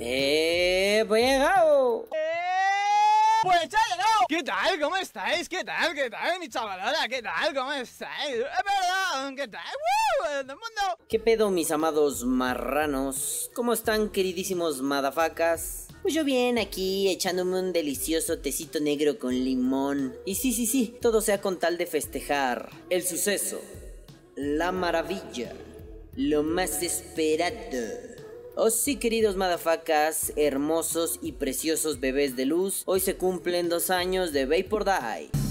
¡Eh! ¡Pues llegado! Pues ya llegado. ¿Qué tal? ¿Cómo estáis? ¿Qué tal? ¿Qué tal, mi chavalada? ¿Qué tal? ¿Cómo estáis? Es verdad. ¿Qué tal? ¡Woo! ¡El mundo! ¿Qué pedo, mis amados marranos? ¿Cómo están, queridísimos madafacas? Pues yo bien aquí, echándome un delicioso tecito negro con limón. Y sí, sí, sí, todo sea con tal de festejar el suceso, la maravilla, lo más esperado. Oh sí, queridos madafacas, hermosos y preciosos bebés de luz, hoy se cumplen dos años de Vapor Die.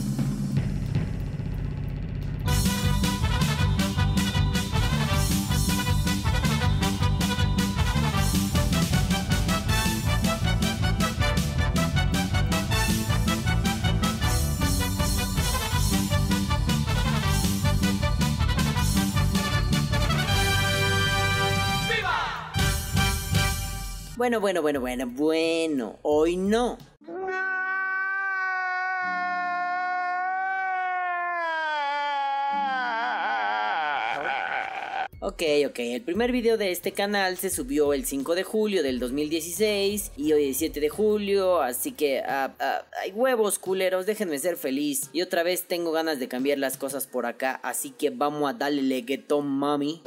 Bueno, bueno, bueno, bueno, bueno, hoy no. Ok, ok, el primer video de este canal se subió el 5 de julio del 2016 y hoy es 7 de julio, así que ah, hay huevos culeros, déjenme ser feliz. Y otra vez tengo ganas de cambiar las cosas por acá, así que vamos a darle leguetón mami.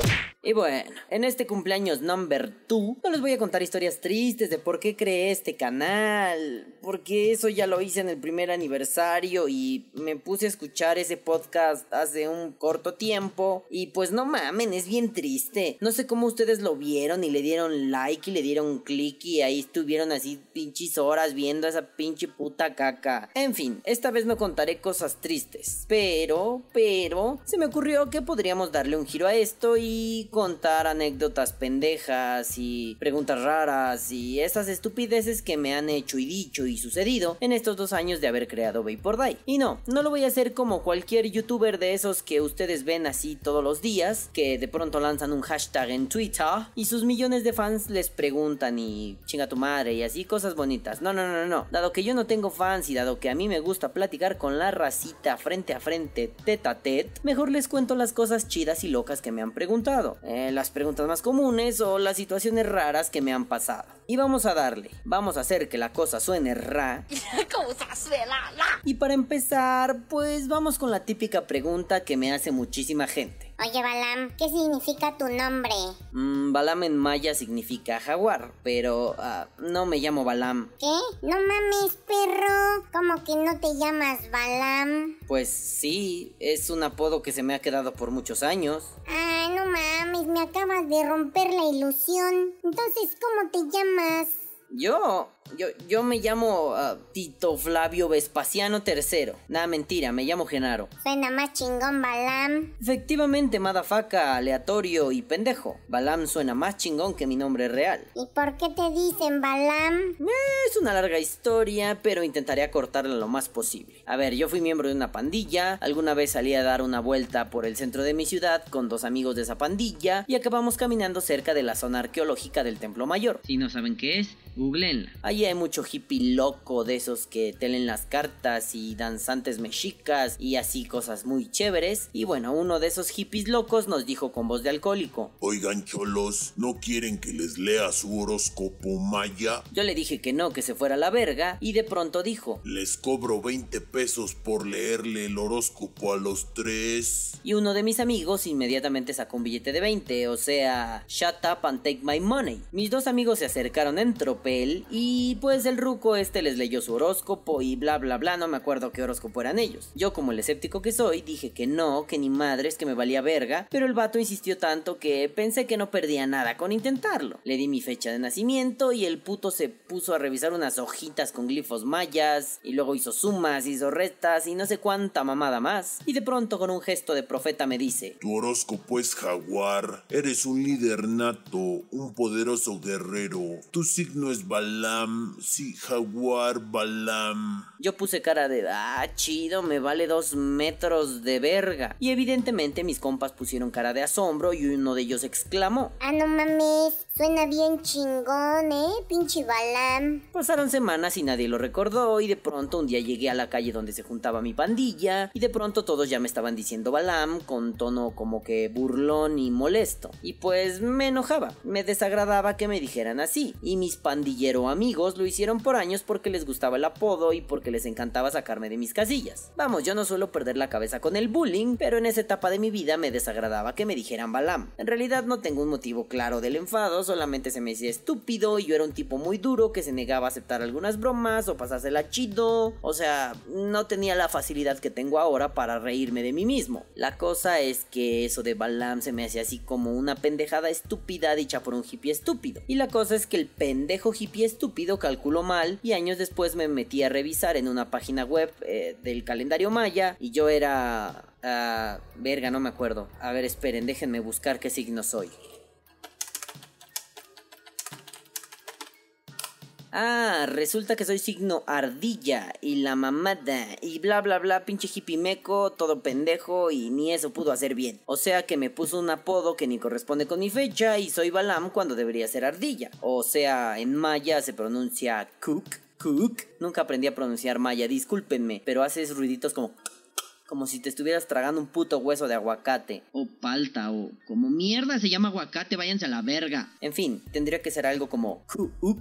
Y bueno, en este cumpleaños number 2 no les voy a contar historias tristes de por qué creé este canal, porque eso ya lo hice en el primer aniversario y me puse a escuchar ese podcast hace un corto tiempo y pues no mamen, es bien triste. No sé cómo ustedes lo vieron y le dieron like y le dieron click y ahí estuvieron así pinches horas viendo esa pinche puta caca. En fin, esta vez no contaré cosas tristes, pero, pero, se me ocurrió que podríamos darle un giro a esto y contar anécdotas pendejas y preguntas raras y esas estupideces que me han hecho y dicho y sucedido en estos dos años de haber creado Vapor Die. Y no, no lo voy a hacer como cualquier youtuber de esos que ustedes ven así todos los días, que de pronto lanzan un hashtag en Twitter y sus millones de fans les preguntan y chinga tu madre y así cosas bonitas. No, no, no, no. Dado que yo no tengo fans y dado que a mí me gusta platicar con la racita frente a frente, tete a tete, mejor les cuento las cosas chidas y locas que me han preguntado. Eh, las preguntas más comunes o las situaciones raras que me han pasado. Y vamos a darle, vamos a hacer que la cosa suene ra. Y para empezar, pues vamos con la típica pregunta que me hace muchísima gente. Oye, Balam, ¿qué significa tu nombre? Mm, Balam en maya significa jaguar, pero ah, no me llamo Balam. ¿Qué? No mames, perro. ¿Cómo que no te llamas Balam? Pues sí, es un apodo que se me ha quedado por muchos años. Ay, no mames, me acabas de romper la ilusión. Entonces, ¿cómo te llamas? Yo, yo, yo me llamo ah, Tito Flavio Vespasiano III. Nada, mentira, me llamo Genaro. Suena más chingón, Balam. Efectivamente, madafaca, aleatorio y pendejo. Balam suena más chingón que mi nombre real. ¿Y por qué te dicen Balam? Eh, Es una larga historia, pero intentaré acortarla lo más posible. A ver, yo fui miembro de una pandilla, alguna vez salí a dar una vuelta por el centro de mi ciudad con dos amigos de esa pandilla y acabamos caminando cerca de la zona arqueológica del Templo Mayor. Si no saben qué es, googleenla. Allí hay mucho hippie loco de esos que te leen las cartas y danzantes mexicas y así cosas muy chéveres. Y bueno, uno de esos hippies locos nos dijo con voz de alcohólico. Oigan, cholos, ¿no quieren que les lea su horóscopo maya? Yo le dije que no, que se fuera a la verga y de pronto dijo. Les cobro 20 pesos por leerle el horóscopo a los tres. Y uno de mis amigos inmediatamente sacó un billete de 20, o sea, shut up and take my money. Mis dos amigos se acercaron en tropel y pues el ruco este les leyó su horóscopo y bla bla bla, no me acuerdo qué horóscopo eran ellos. Yo como el escéptico que soy dije que no, que ni madres, que me valía verga, pero el vato insistió tanto que pensé que no perdía nada con intentarlo. Le di mi fecha de nacimiento y el puto se puso a revisar unas hojitas con glifos mayas y luego hizo sumas, hizo restas y no sé cuánta mamada más. Y de pronto con un gesto de profeta me dice, Tu horóscopo es jaguar. Eres un líder nato, un poderoso guerrero. Tu signo es Balam, sí, Jaguar Balam. Yo puse cara de, ah, chido, me vale dos metros de verga. Y evidentemente mis compas pusieron cara de asombro y uno de ellos exclamó. Ah, no mames, suena bien chingón, ¿eh? Pinche Balam. Pasaron semanas y nadie lo recordó y de pronto un día llegué a la calle donde se juntaba mi pandilla y de pronto todos ya me estaban diciendo Balam con tono como que burlón y molesto. Y pues me enojaba, me desagradaba que me dijeran así. Y mis pandillero amigos lo hicieron por años porque les gustaba el apodo y porque les encantaba sacarme de mis casillas. Vamos, yo no suelo perder la cabeza con el bullying, pero en esa etapa de mi vida me desagradaba que me dijeran Balam. En realidad no tengo un motivo claro del enfado, solamente se me decía estúpido y yo era un tipo muy duro que se negaba a aceptar algunas bromas o pasársela chido. O sea, no tenía la facilidad que tengo ahora para reírme de mí mismo. La cosa es que eso de Balam se me hacía así como una pendejada estúpida dicha por un hippie estúpido. Y la cosa es que el pendejo hippie estúpido calculó mal y años después me metí a revisar en una página web eh, del calendario maya y yo era... ah, verga, no me acuerdo. A ver, esperen, déjenme buscar qué signo soy. Ah, resulta que soy signo ardilla y la mamada y bla bla bla, pinche hippie meco, todo pendejo y ni eso pudo hacer bien. O sea que me puso un apodo que ni corresponde con mi fecha y soy Balam cuando debería ser ardilla. O sea, en maya se pronuncia cook, cook. Nunca aprendí a pronunciar maya, discúlpenme, pero haces ruiditos como como si te estuvieras tragando un puto hueso de aguacate. O palta, o como mierda se llama aguacate, váyanse a la verga. En fin, tendría que ser algo como kuuk,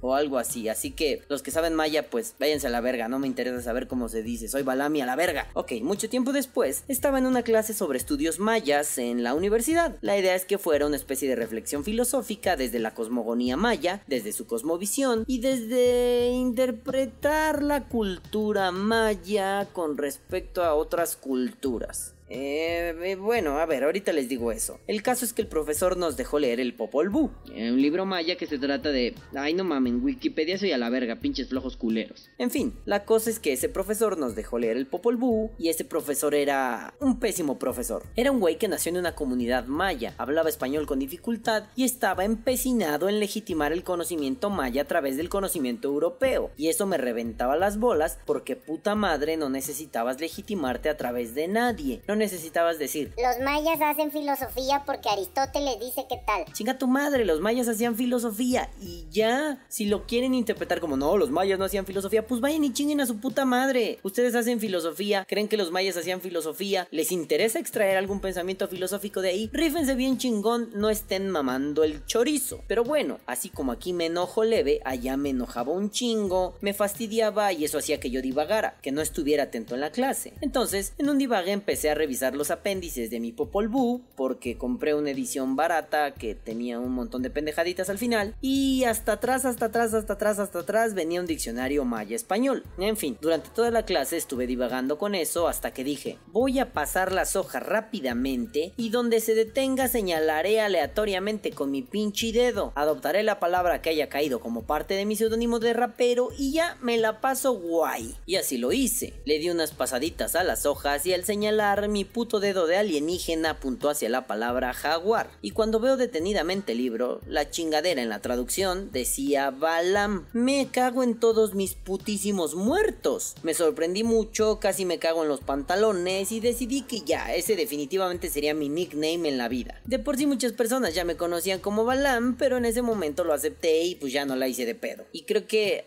o algo así. Así que los que saben maya, pues váyanse a la verga, no me interesa saber cómo se dice. Soy Balami a la verga. Ok, mucho tiempo después, estaba en una clase sobre estudios mayas en la universidad. La idea es que fuera una especie de reflexión filosófica desde la cosmogonía maya, desde su cosmovisión y desde interpretar la cultura maya con respecto a otras culturas. Eh, eh, bueno, a ver, ahorita les digo eso. El caso es que el profesor nos dejó leer el Popol Vuh, eh, un libro maya que se trata de... Ay, no mamen, Wikipedia soy a la verga, pinches flojos culeros. En fin, la cosa es que ese profesor nos dejó leer el Popol Vuh y ese profesor era un pésimo profesor. Era un güey que nació en una comunidad maya, hablaba español con dificultad y estaba empecinado en legitimar el conocimiento maya a través del conocimiento europeo. Y eso me reventaba las bolas porque puta madre no necesitabas legitimarte a través de nadie. No necesitabas decir, Los mayas hacen filosofía porque Aristóteles dice que tal. chinga tu madre, los mayas hacían filosofía y ya, si lo quieren interpretar como no, los mayas no hacían filosofía, pues vayan y chinguen a su puta madre. Ustedes hacen filosofía, creen que los mayas hacían filosofía, les interesa extraer algún pensamiento filosófico de ahí, rífense bien chingón, no estén mamando el chorizo. Pero bueno, así como aquí me enojo leve, allá me enojaba un chingo, me fastidiaba y eso hacía que yo divagara, que no estuviera atento en la clase. Entonces, en un divague empecé a revisar los apéndices de mi Popol Vuh porque compré una edición barata que tenía un montón de pendejaditas al final y hasta atrás, hasta atrás, hasta atrás, hasta atrás venía un diccionario maya español. En fin, durante toda la clase estuve divagando con eso hasta que dije, voy a pasar las hojas rápidamente y donde se detenga señalaré aleatoriamente con mi pinche dedo. Adoptaré la palabra que haya caído como parte de mi seudónimo de rapero y ya me la paso guay. Y así lo hice. Le di unas pasaditas a las hojas y al señalar mi puto dedo de alienígena apuntó hacia la palabra jaguar. Y cuando veo detenidamente el libro, la chingadera en la traducción decía Balam. Me cago en todos mis putísimos muertos. Me sorprendí mucho, casi me cago en los pantalones y decidí que ya, ese definitivamente sería mi nickname en la vida. De por sí muchas personas ya me conocían como Balam, pero en ese momento lo acepté y pues ya no la hice de pedo. Y creo que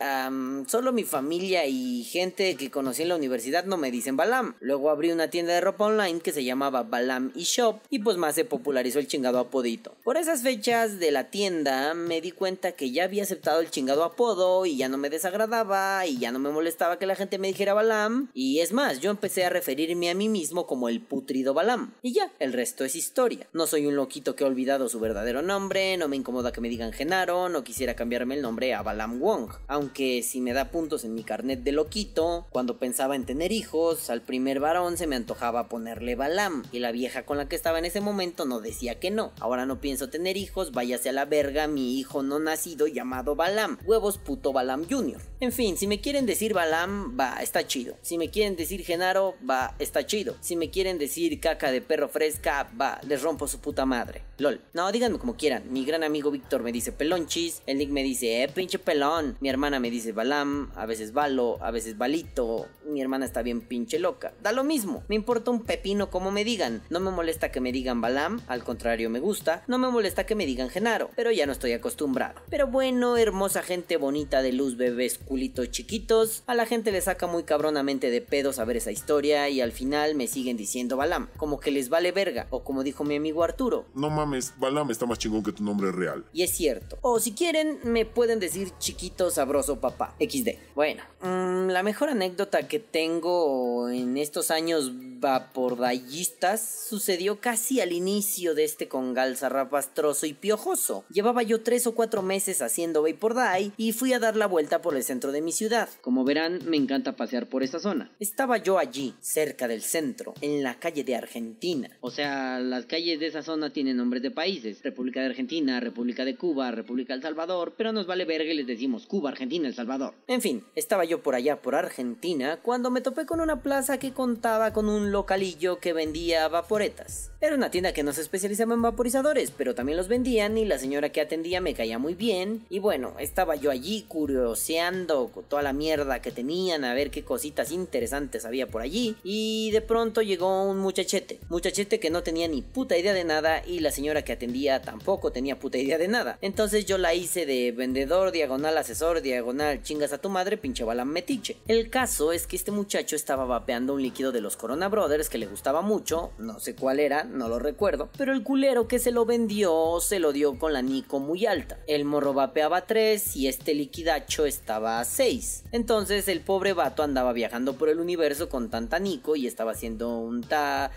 solo mi familia y gente que conocí en la universidad no me dicen Balam. Luego abrí una tienda de ropa online que se llamaba Balam eShop y pues más se popularizó el chingado apodito. Por esas fechas de la tienda me di cuenta que ya había aceptado el chingado apodo y ya no me desagradaba y ya no me molestaba que la gente me dijera Balam y es más, yo empecé a referirme a mí mismo como el putrido Balam y ya, el resto es historia. No soy un loquito que ha olvidado su verdadero nombre, no me incomoda que me digan Genaro, no quisiera cambiarme el nombre a Balam Wong, aunque si me da puntos en mi carnet de loquito, cuando pensaba en tener hijos, al primer varón se me antojaba poner ponerle Balam. Y la vieja con la que estaba en ese momento no decía que no. Ahora no pienso tener hijos, váyase a la verga mi hijo no nacido llamado Balam. Huevos puto Balam Jr. En fin, si me quieren decir Balam, va, está chido. Si me quieren decir Genaro, va, está chido. Si me quieren decir caca de perro fresca, va, les rompo su puta madre. LOL. No, díganme como quieran. Mi gran amigo Víctor me dice pelonchis. El Nick me dice, eh, pinche pelón. Mi hermana me dice Balam. A veces Balo, a veces Balito. Mi hermana está bien pinche loca. Da lo mismo. Me importa un pepino como me digan. No me molesta que me digan Balam. Al contrario, me gusta. No me molesta que me digan Genaro. Pero ya no estoy acostumbrado. Pero bueno, hermosa gente bonita de luz, bebés, culitos chiquitos. A la gente le saca muy cabronamente de pedo saber esa historia. Y al final me siguen diciendo Balam. Como que les vale verga. O como dijo mi amigo Arturo. No mames, Balam está más chingón que tu nombre real. Y es cierto. O si quieren, me pueden decir chiquito sabroso papá. XD. Bueno, mm, la mejor anécdota que tengo en estos años vapordallistas sucedió casi al inicio de este congal zarrapastroso y piojoso. Llevaba yo tres o cuatro meses haciendo Vapor Day y fui a dar la vuelta por el centro de mi ciudad. Como verán, me encanta pasear por esa zona. Estaba yo allí, cerca del centro, en la calle de Argentina. O sea, las calles de esa zona tienen nombres de países. República de Argentina, República de Cuba, República del Salvador, pero nos vale verga y les decimos Cuba, Argentina, El Salvador. En fin, estaba yo por allá por Argentina cuando me topé con una plaza que contaba con un localillo que vendía vaporetas. Era una tienda que no se especializaba en vaporizadores, pero también los vendían y la señora que atendía me caía muy bien. Y bueno, estaba yo allí curioseando con toda la mierda que tenían, a ver qué cositas interesantes había por allí. Y de pronto llegó un muchachete, muchachete que no tenía ni puta idea de nada y la señora que atendía tampoco tenía puta idea de nada. Entonces yo la hice de vendedor, diagonal, asesor, diagonal, chingas a tu madre, pinche bala metiche. El caso es que este muchacho estaba vapeando un líquido de los Corona Que le gustaba mucho, no sé cuál era, no lo recuerdo, pero el culero que se lo vendió se lo dio con la Nico muy alta. El morro vapeaba 3 y este liquidacho estaba a 6. Entonces el pobre vato andaba viajando por el universo con tanta Nico y estaba haciendo un ta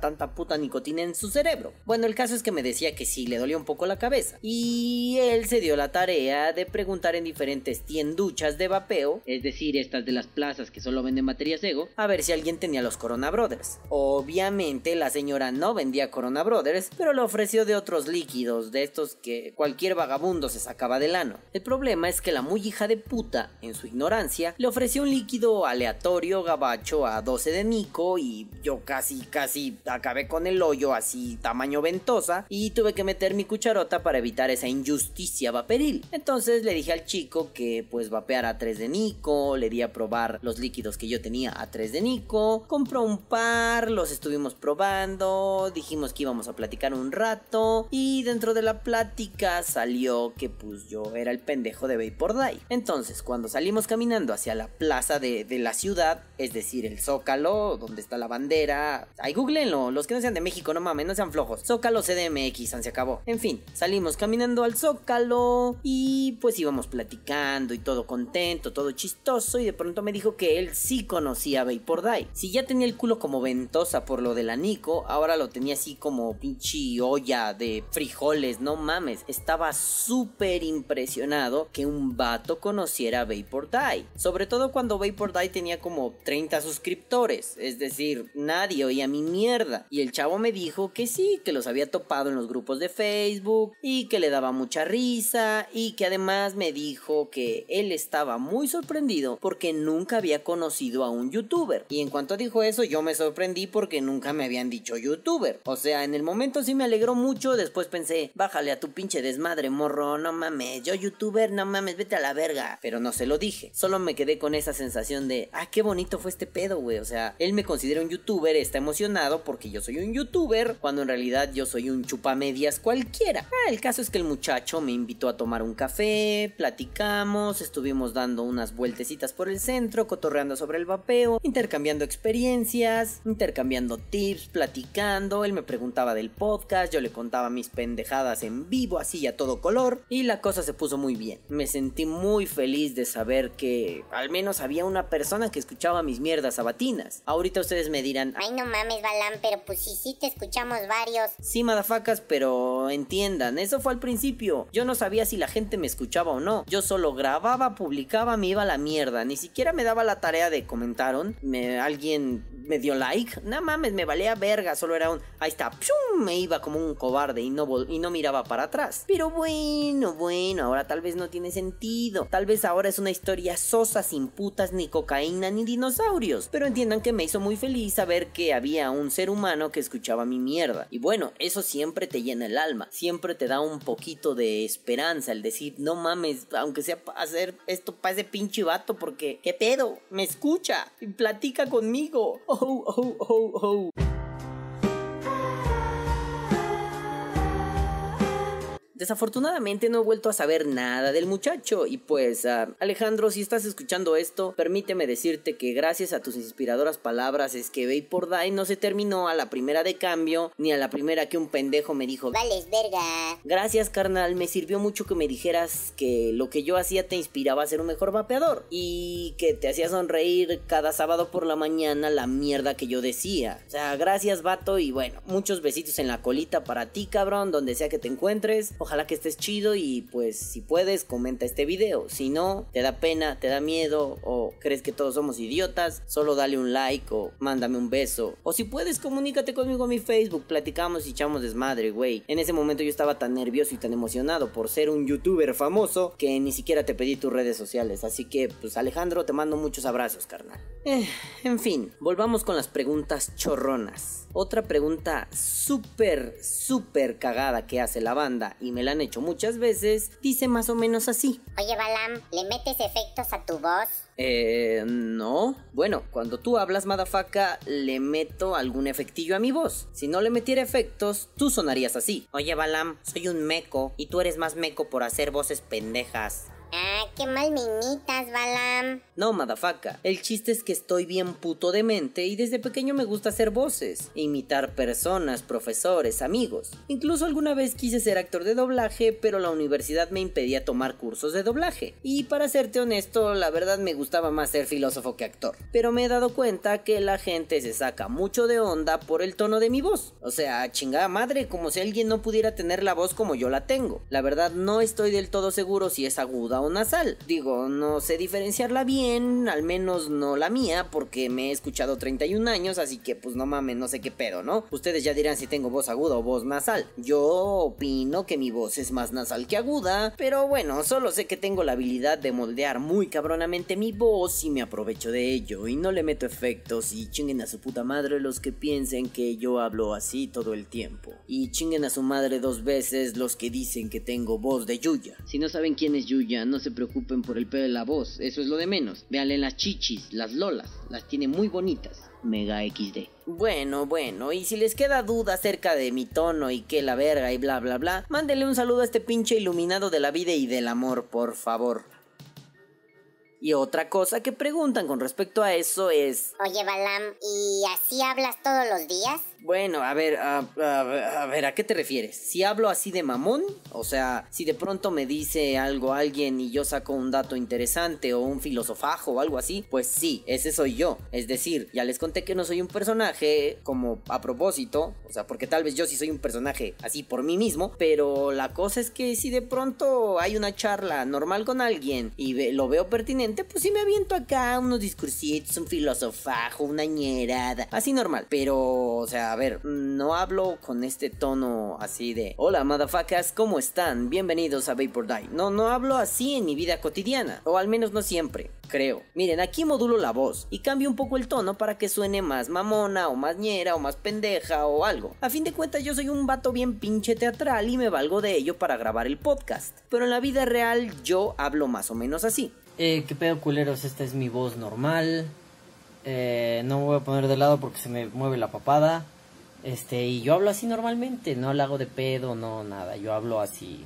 tanta puta nicotina en su cerebro. Bueno, el caso es que me decía que sí le dolía un poco la cabeza y él se dio la tarea de preguntar en diferentes tienduchas de vapeo, es decir, estas de las plazas que solo venden baterías Ego, a ver si alguien tenía los Corona Brothers. Obviamente la señora no vendía Corona Brothers, pero le ofreció de otros líquidos, de estos que cualquier vagabundo se sacaba del ano. El problema es que la muy hija de puta, en su ignorancia, le ofreció un líquido aleatorio gabacho 12 de Nico y yo casi casi acabé con el hoyo así tamaño ventosa y tuve que meter mi cucharota para evitar esa injusticia vaporil. Entonces le dije al chico que pues vapeara a 3 de Nico, le di a probar los líquidos que yo tenía a 3 de Nico, compró un par, los estuvimos probando, dijimos que íbamos a platicar un rato y dentro de la plática salió que pues yo era el pendejo de Vapor Day. Entonces cuando salimos caminando hacia la plaza de, de la ciudad, es decir el Zócalo, donde está la bandera, ahí googleenlo, los que no sean de México, no mames, no sean flojos, Zócalo CDMX, se acabó. En fin, salimos caminando al Zócalo y pues íbamos platicando y todo contento, todo chistoso y de pronto me dijo que él sí conocía a Vapor Day. Si ya tenía el culo como ventosa por lo de la Nico, ahora lo tenía así como pinche olla de frijoles, no mames. Estaba súper impresionado que un vato conociera a Vapor Day. Sobre todo cuando Vapor Day tenía como 30 suscriptores, es decir, nadie oía mi mierda. Y el chavo me dijo que sí, que los había topado en los grupos de Facebook y que le daba mucha risa y que además me dijo que él estaba muy sorprendido porque nunca había conocido a un youtuber. Y en cuanto dijo eso yo me sorprendí porque nunca me habían dicho youtuber. O sea, en el momento sí me alegró mucho, después pensé, bájale a tu pinche desmadre, morro, no mames, yo youtuber, no mames, vete a la verga. Pero no se lo dije, solo me quedé con esa sensación de, ah, qué bonito fue este pedo, güey. O sea, él me considera un youtuber, está emocionado porque yo soy un youtuber, cuando en realidad yo soy un chupamedias cualquiera. Ah, el caso es que el muchacho me invitó a tomar un café, platicamos, estuvimos dando unas vueltecitas por el centro, cotorreando sobre el vapeo, intercambiando experiencias, intercambiando tips, platicando, él me preguntaba del podcast, yo le contaba mis pendejadas en vivo, así a todo color, y la cosa se puso muy bien. Me sentí muy feliz de saber que al menos había una persona que escuchaba mis mierdas sabatinas. Ahorita ustedes me dirán, Ay, no mames, Balam, pero pues sí, sí te escuchamos varios. Sí, madafacas, pero entiendan, eso fue al principio. Yo no sabía si la gente me escuchaba o no. Yo solo grababa, publicaba, me iba a la mierda. Ni siquiera me daba la tarea tarea de comentaron, me, alguien me dio like, no mames, me valía verga, solo era un, ahí está, ¡pium! me iba como un cobarde y no, y no miraba para atrás. Pero bueno, bueno, ahora tal vez no tiene sentido, tal vez ahora es una historia sosa sin putas ni cocaína ni dinosaurios, pero entiendan que me hizo muy feliz saber que había un ser humano que escuchaba mi mierda. Y bueno, eso siempre te llena el alma, siempre te da un poquito de esperanza el decir, no mames, aunque sea hacer esto para ese pinche vato, porque, ¿qué pedo? Me escucha y platica conmigo. Oh, oh, oh, oh. Desafortunadamente no he vuelto a saber nada del muchacho. Y pues ah, Alejandro si estás escuchando esto permíteme decirte que gracias a tus inspiradoras palabras es que por Die no se terminó a la primera de cambio ni a la primera que un pendejo me dijo. Vales verga. Gracias carnal. Me sirvió mucho que me dijeras que lo que yo hacía te inspiraba a ser un mejor vapeador y que te hacía sonreír cada sábado por la mañana la mierda que yo decía. O sea gracias vato y bueno muchos besitos en la colita para ti cabrón donde sea que te encuentres. Ojalá que estés chido y pues si puedes comenta este video. Si no, te da pena, te da miedo o crees que todos somos idiotas, solo dale un like o mándame un beso. O si puedes, comunícate conmigo en mi Facebook, platicamos y echamos desmadre, güey. En ese momento yo estaba tan nervioso y tan emocionado por ser un youtuber famoso que ni siquiera te pedí tus redes sociales. Así que, pues Alejandro, te mando muchos abrazos, carnal. Eh, en fin, volvamos con las preguntas chorronas. Otra pregunta súper, súper cagada que hace la banda y me la han hecho muchas veces, dice más o menos así. Oye, Balam, ¿le metes efectos a tu voz? Eh, no. Bueno, cuando tú hablas, Madafaka, le meto algún efectillo a mi voz. Si no le metiera efectos, tú sonarías así. Oye, Balam, soy un meco y tú eres más meco por hacer voces pendejas. Ah, qué mal me imitas, Balam. No, madafaka. El chiste es que estoy bien puto de mente y desde pequeño me gusta hacer voces, imitar personas, profesores, amigos. Incluso alguna vez quise ser actor de doblaje, pero la universidad me impedía tomar cursos de doblaje. Y para serte honesto, la verdad me gustaba más ser filósofo que actor. Pero me he dado cuenta que la gente se saca mucho de onda por el tono de mi voz. O sea, chingada madre, como si alguien no pudiera tener la voz como yo la tengo. La verdad no estoy del todo seguro si es aguda o nasal. Digo, no sé diferenciarla bien, al menos no la mía, porque me he escuchado 31 años, así que pues no mames, no sé qué pedo, ¿no? Ustedes ya dirán si tengo voz aguda o voz nasal. Yo opino que mi voz es más nasal que aguda, pero bueno, solo sé que tengo la habilidad de moldear muy cabronamente mi voz y me aprovecho de ello y no le meto efectos y chinguen a su puta madre los que piensen que yo hablo así todo el tiempo. Y chinguen a su madre dos veces los que dicen que tengo voz de Yuya. Si no saben quién es Yuya, no se preocupen por el pedo de la voz, eso es lo de menos. Véanle las chichis, las lolas, las tiene muy bonitas. Mega XD. Bueno, bueno, y si les queda duda acerca de mi tono y que la verga y bla bla bla, mándenle un saludo a este pinche iluminado de la vida y del amor, por favor. Y otra cosa que preguntan con respecto a eso es... Oye, Balam, ¿y así hablas todos los días? Bueno, a ver, a, ver, ¿a qué te refieres? Si hablo así de mamón, o sea, si de pronto me dice algo alguien y yo saco un dato interesante o un filosofajo o algo así, pues sí, ese soy yo. Es decir, ya les conté que no soy un personaje como a propósito, o sea, porque tal vez yo sí soy un personaje así por mí mismo, pero la cosa es que si de pronto hay una charla normal con alguien y lo veo pertinente, pues sí me aviento acá unos discursitos, un filosofajo, una ñerada, así normal, pero, o sea, a ver, no hablo con este tono así de Hola motherfuckers, ¿cómo están? Bienvenidos a Vapor Die. No, no hablo así en mi vida cotidiana, o al menos no siempre, creo. Miren, aquí modulo la voz y cambio un poco el tono para que suene más mamona o más ñera o más pendeja o algo. A fin de cuentas yo soy un vato bien pinche teatral y me valgo de ello para grabar el podcast. Pero en la vida real yo hablo más o menos así. Eh, qué pedo culeros, esta es mi voz normal. Eh, no me voy a poner de lado porque se me mueve la papada. Este, y yo hablo así normalmente, no le hago de pedo, no, nada, yo hablo así.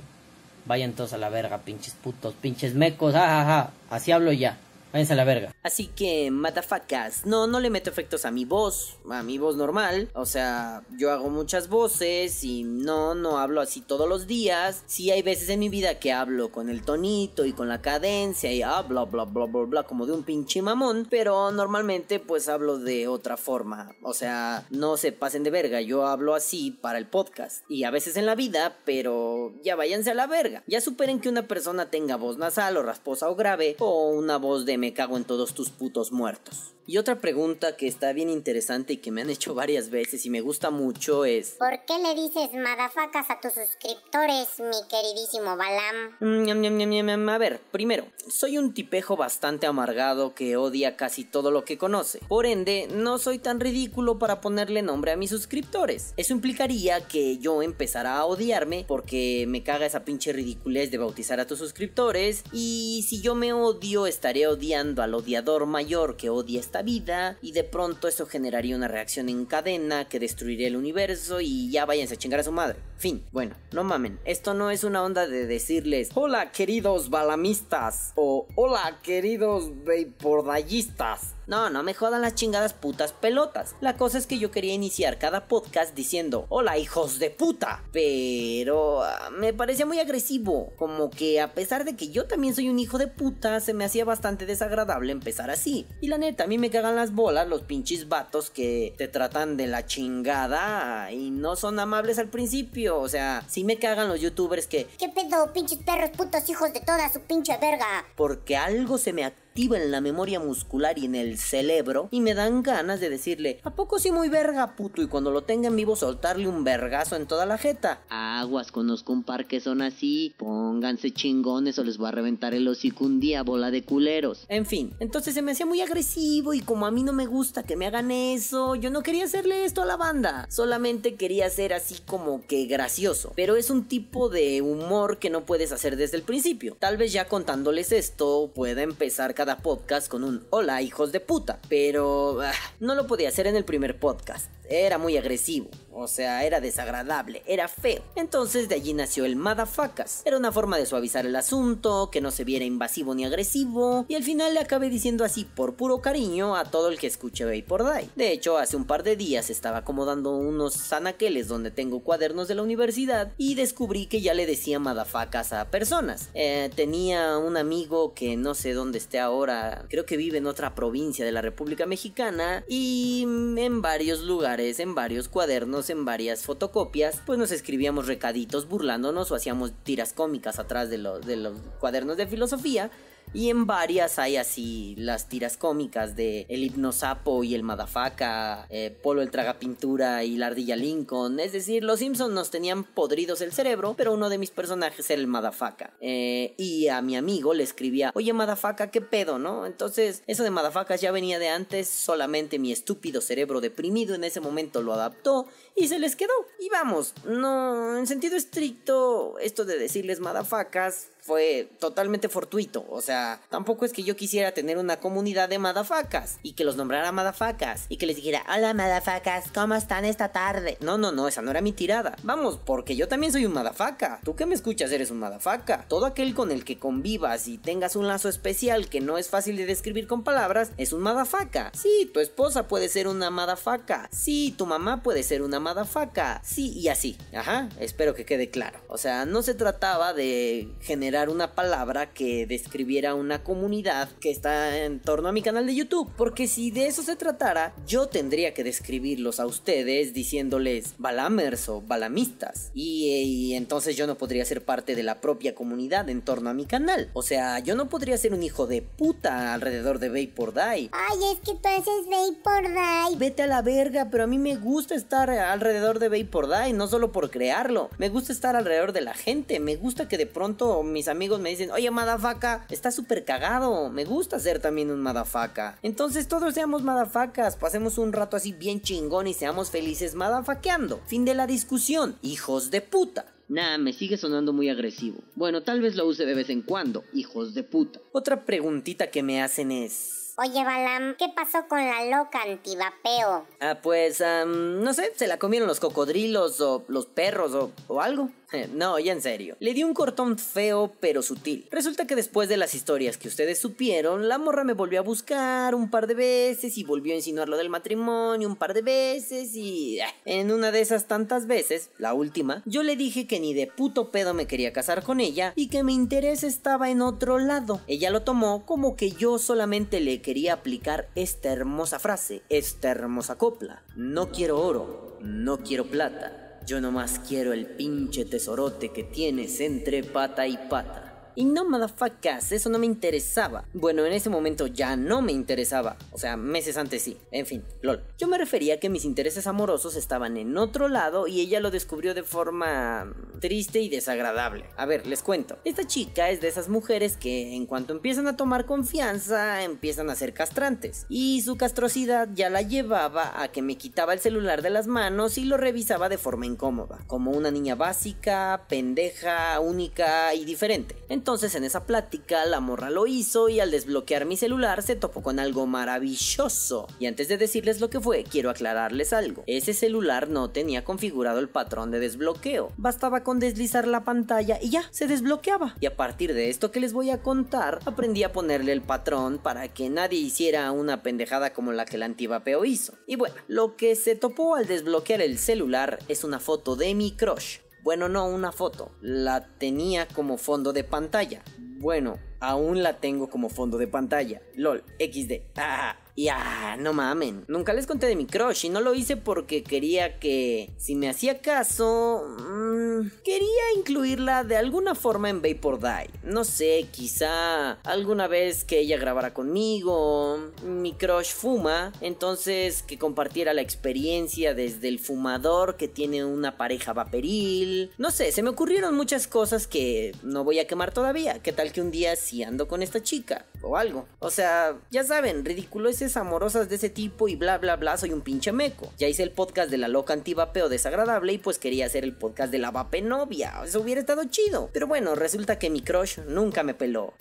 Vayan todos a la verga, pinches putos, pinches mecos, jajaja, así hablo ya. Váyanse a la verga. Así que, matafacas, no, no le meto efectos a mi voz, a mi voz normal. O sea, yo hago muchas voces y no, no hablo así todos los días. Sí hay veces en mi vida que hablo con el tonito y con la cadencia y ah, bla, bla, bla, bla, bla, como de un pinche mamón. Pero normalmente pues hablo de otra forma. O sea, no se pasen de verga, yo hablo así para el podcast. Y a veces en la vida, pero ya váyanse a la verga. Ya superen que una persona tenga voz nasal o rasposa o grave o una voz de me cago en todos tus putos muertos. Y otra pregunta que está bien interesante y que me han hecho varias veces y me gusta mucho es... ¿Por qué le dices madafacas a tus suscriptores, mi queridísimo Balam? Mm. A ver, primero, soy un tipejo bastante amargado que odia casi todo lo que conoce. Por ende, no soy tan ridículo para ponerle nombre a mis suscriptores. Eso implicaría que yo empezara a odiarme porque me caga esa pinche ridiculez de bautizar a tus suscriptores. Y si yo me odio, estaré odiando al odiador mayor que odia esta vida. Y de pronto eso generaría una reacción en cadena que destruiría el universo y ya váyanse a chingar a su madre. Fin, bueno, no mamen. Esto no es una onda de decirles, hola queridos balamistas o hola queridos vapordallistas. No, no me jodan las chingadas putas pelotas. La cosa es que yo quería iniciar cada podcast diciendo, hola hijos de puta. Pero ah, me parecía muy agresivo. Como que a pesar de que yo también soy un hijo de puta, se me hacía bastante desagradable empezar así. Y la neta, a mí me cagan las bolas los pinches vatos que te tratan de la chingada y no son amables al principio. O sea, sí me cagan los youtubers que... ¿Qué pedo, pinches perros putos hijos de toda su pinche verga? Porque algo se me activa en la memoria muscular y en el cerebro y me dan ganas de decirle, ¿a poco sí muy verga, puto? Y cuando lo tenga en vivo soltarle un vergazo en toda la jeta. Aguas, conozco un par que son así, pónganse chingones o les voy a reventar el hocico un día, bola de culeros. En fin, entonces se me hacía muy agresivo y como a mí no me gusta que me hagan eso, yo no quería hacerle esto a la banda, solamente quería ser así como que gracioso, pero es un tipo de humor que no puedes hacer desde el principio. Tal vez ya contándoles esto pueda empezar cada podcast con un hola hijos de puta, pero ah, no lo podía hacer en el primer podcast. Era muy agresivo, o sea, era desagradable, era feo. Entonces de allí nació el Madafacas. Era una forma de suavizar el asunto, que no se viera invasivo ni agresivo, y al final le acabé diciendo así por puro cariño a todo el que escuche Vapor Die. De hecho, hace un par de días estaba acomodando unos anaqueles donde tengo cuadernos de la universidad y descubrí que ya le decía Madafacas a personas. Eh, tenía un amigo que no sé dónde esté ahora, creo que vive en otra provincia de la República Mexicana y en varios lugares en varios cuadernos, en varias fotocopias, pues nos escribíamos recaditos burlándonos o hacíamos tiras cómicas atrás de los, de los cuadernos de filosofía. Y en varias hay así las tiras cómicas de El Hipnosapo y el Madafaka, eh, Polo el Tragapintura y la Ardilla Lincoln. Es decir, los Simpsons nos tenían podridos el cerebro, pero uno de mis personajes era el Madafaka. Eh, y a mi amigo le escribía, oye Madafaka, ¿qué pedo, no? Entonces, eso de Madafacas ya venía de antes, solamente mi estúpido cerebro deprimido en ese momento lo adaptó y se les quedó. Y vamos, no, en sentido estricto, esto de decirles Madafacas fue totalmente fortuito. O sea, tampoco es que yo quisiera tener una comunidad de madafacas y que los nombrara madafacas y que les dijera, hola madafacas, ¿cómo están esta tarde? No, no, no, esa no era mi tirada. Vamos, porque yo también soy un madafaca. Tú que me escuchas eres un madafaca. Todo aquel con el que convivas y tengas un lazo especial que no es fácil de describir con palabras es un madafaca. Sí, tu esposa puede ser una madafaca. Sí, tu mamá puede ser una madafaca. Sí, y así. Ajá, espero que quede claro. O sea, no se trataba de generar una palabra que describiera una comunidad que está en torno a mi canal de YouTube. Porque si de eso se tratara, yo tendría que describirlos a ustedes diciéndoles balamers o balamistas. Y, y entonces yo no podría ser parte de la propia comunidad en torno a mi canal. O sea, yo no podría ser un hijo de puta alrededor de Vapor Die. Ay, es que tú haces Vapor Die. Vete a la verga, pero a mí me gusta estar alrededor de Vapor Die, no solo por crearlo. Me gusta estar alrededor de la gente. Me gusta que de pronto mis amigos me dicen, oye, madafaca, está súper cagado. Me gusta ser también un madafaca. Entonces todos seamos madafacas, pasemos un rato así bien chingón y seamos felices madafaqueando. Fin de la discusión, hijos de puta. Nah, me sigue sonando muy agresivo. Bueno, tal vez lo use de vez en cuando, hijos de puta. Otra preguntita que me hacen es... Oye, Balam, ¿qué pasó con la loca antivapeo? Ah, pues, no sé, se la comieron los cocodrilos o los perros o, o algo. No, ya en serio. Le di un cortón feo pero sutil. Resulta que después de las historias que ustedes supieron, la morra me volvió a buscar un par de veces y volvió a insinuar lo del matrimonio un par de veces y... eh, En una de esas tantas veces, la última, yo le dije que ni de puto pedo me quería casar con ella y que mi interés estaba en otro lado. Ella lo tomó como que yo solamente le quería aplicar esta hermosa frase, esta hermosa copla. No quiero oro, no quiero plata. Yo nomás quiero el pinche tesorote que tienes entre pata y pata. Y no, motherfuckers, eso no me interesaba. Bueno, en ese momento ya no me interesaba. O sea, meses antes sí. En fin, lol. Yo me refería a que mis intereses amorosos estaban en otro lado y ella lo descubrió de forma triste y desagradable. A ver, les cuento. Esta chica es de esas mujeres que en cuanto empiezan a tomar confianza, empiezan a ser castrantes. Y su castrosidad ya la llevaba a que me quitaba el celular de las manos y lo revisaba de forma incómoda. Como una niña básica, pendeja, única y diferente. Entonces en esa plática la morra lo hizo y al desbloquear mi celular se topó con algo maravilloso. Y antes de decirles lo que fue, quiero aclararles algo. Ese celular no tenía configurado el patrón de desbloqueo. Bastaba con deslizar la pantalla y ya, se desbloqueaba. Y a partir de esto que les voy a contar, aprendí a ponerle el patrón para que nadie hiciera una pendejada como la que el antivapeo hizo. Y bueno, lo que se topó al desbloquear el celular es una foto de mi crush. Bueno, no una foto, la tenía como fondo de pantalla. Bueno, aún la tengo como fondo de pantalla. LOL, XD. Ah, ya, no mamen. Nunca les conté de mi crush y no lo hice porque quería que, si me hacía caso, mmm, quería incluirla de alguna forma en Vapor Die. No sé, quizá alguna vez que ella grabara conmigo. Mi crush fuma, entonces que compartiera la experiencia desde el fumador que tiene una pareja vaporil. No sé, se me ocurrieron muchas cosas que no voy a quemar todavía. ¿Qué tal que un día si ando con esta chica? O algo. O sea, ya saben, ridículo es amorosas de ese tipo y bla bla bla, soy un pinche meco. Ya hice el podcast de la loca antivapeo desagradable y pues quería hacer el podcast de la vape novia. Eso hubiera estado chido. Pero bueno, resulta que mi crush nunca me peló.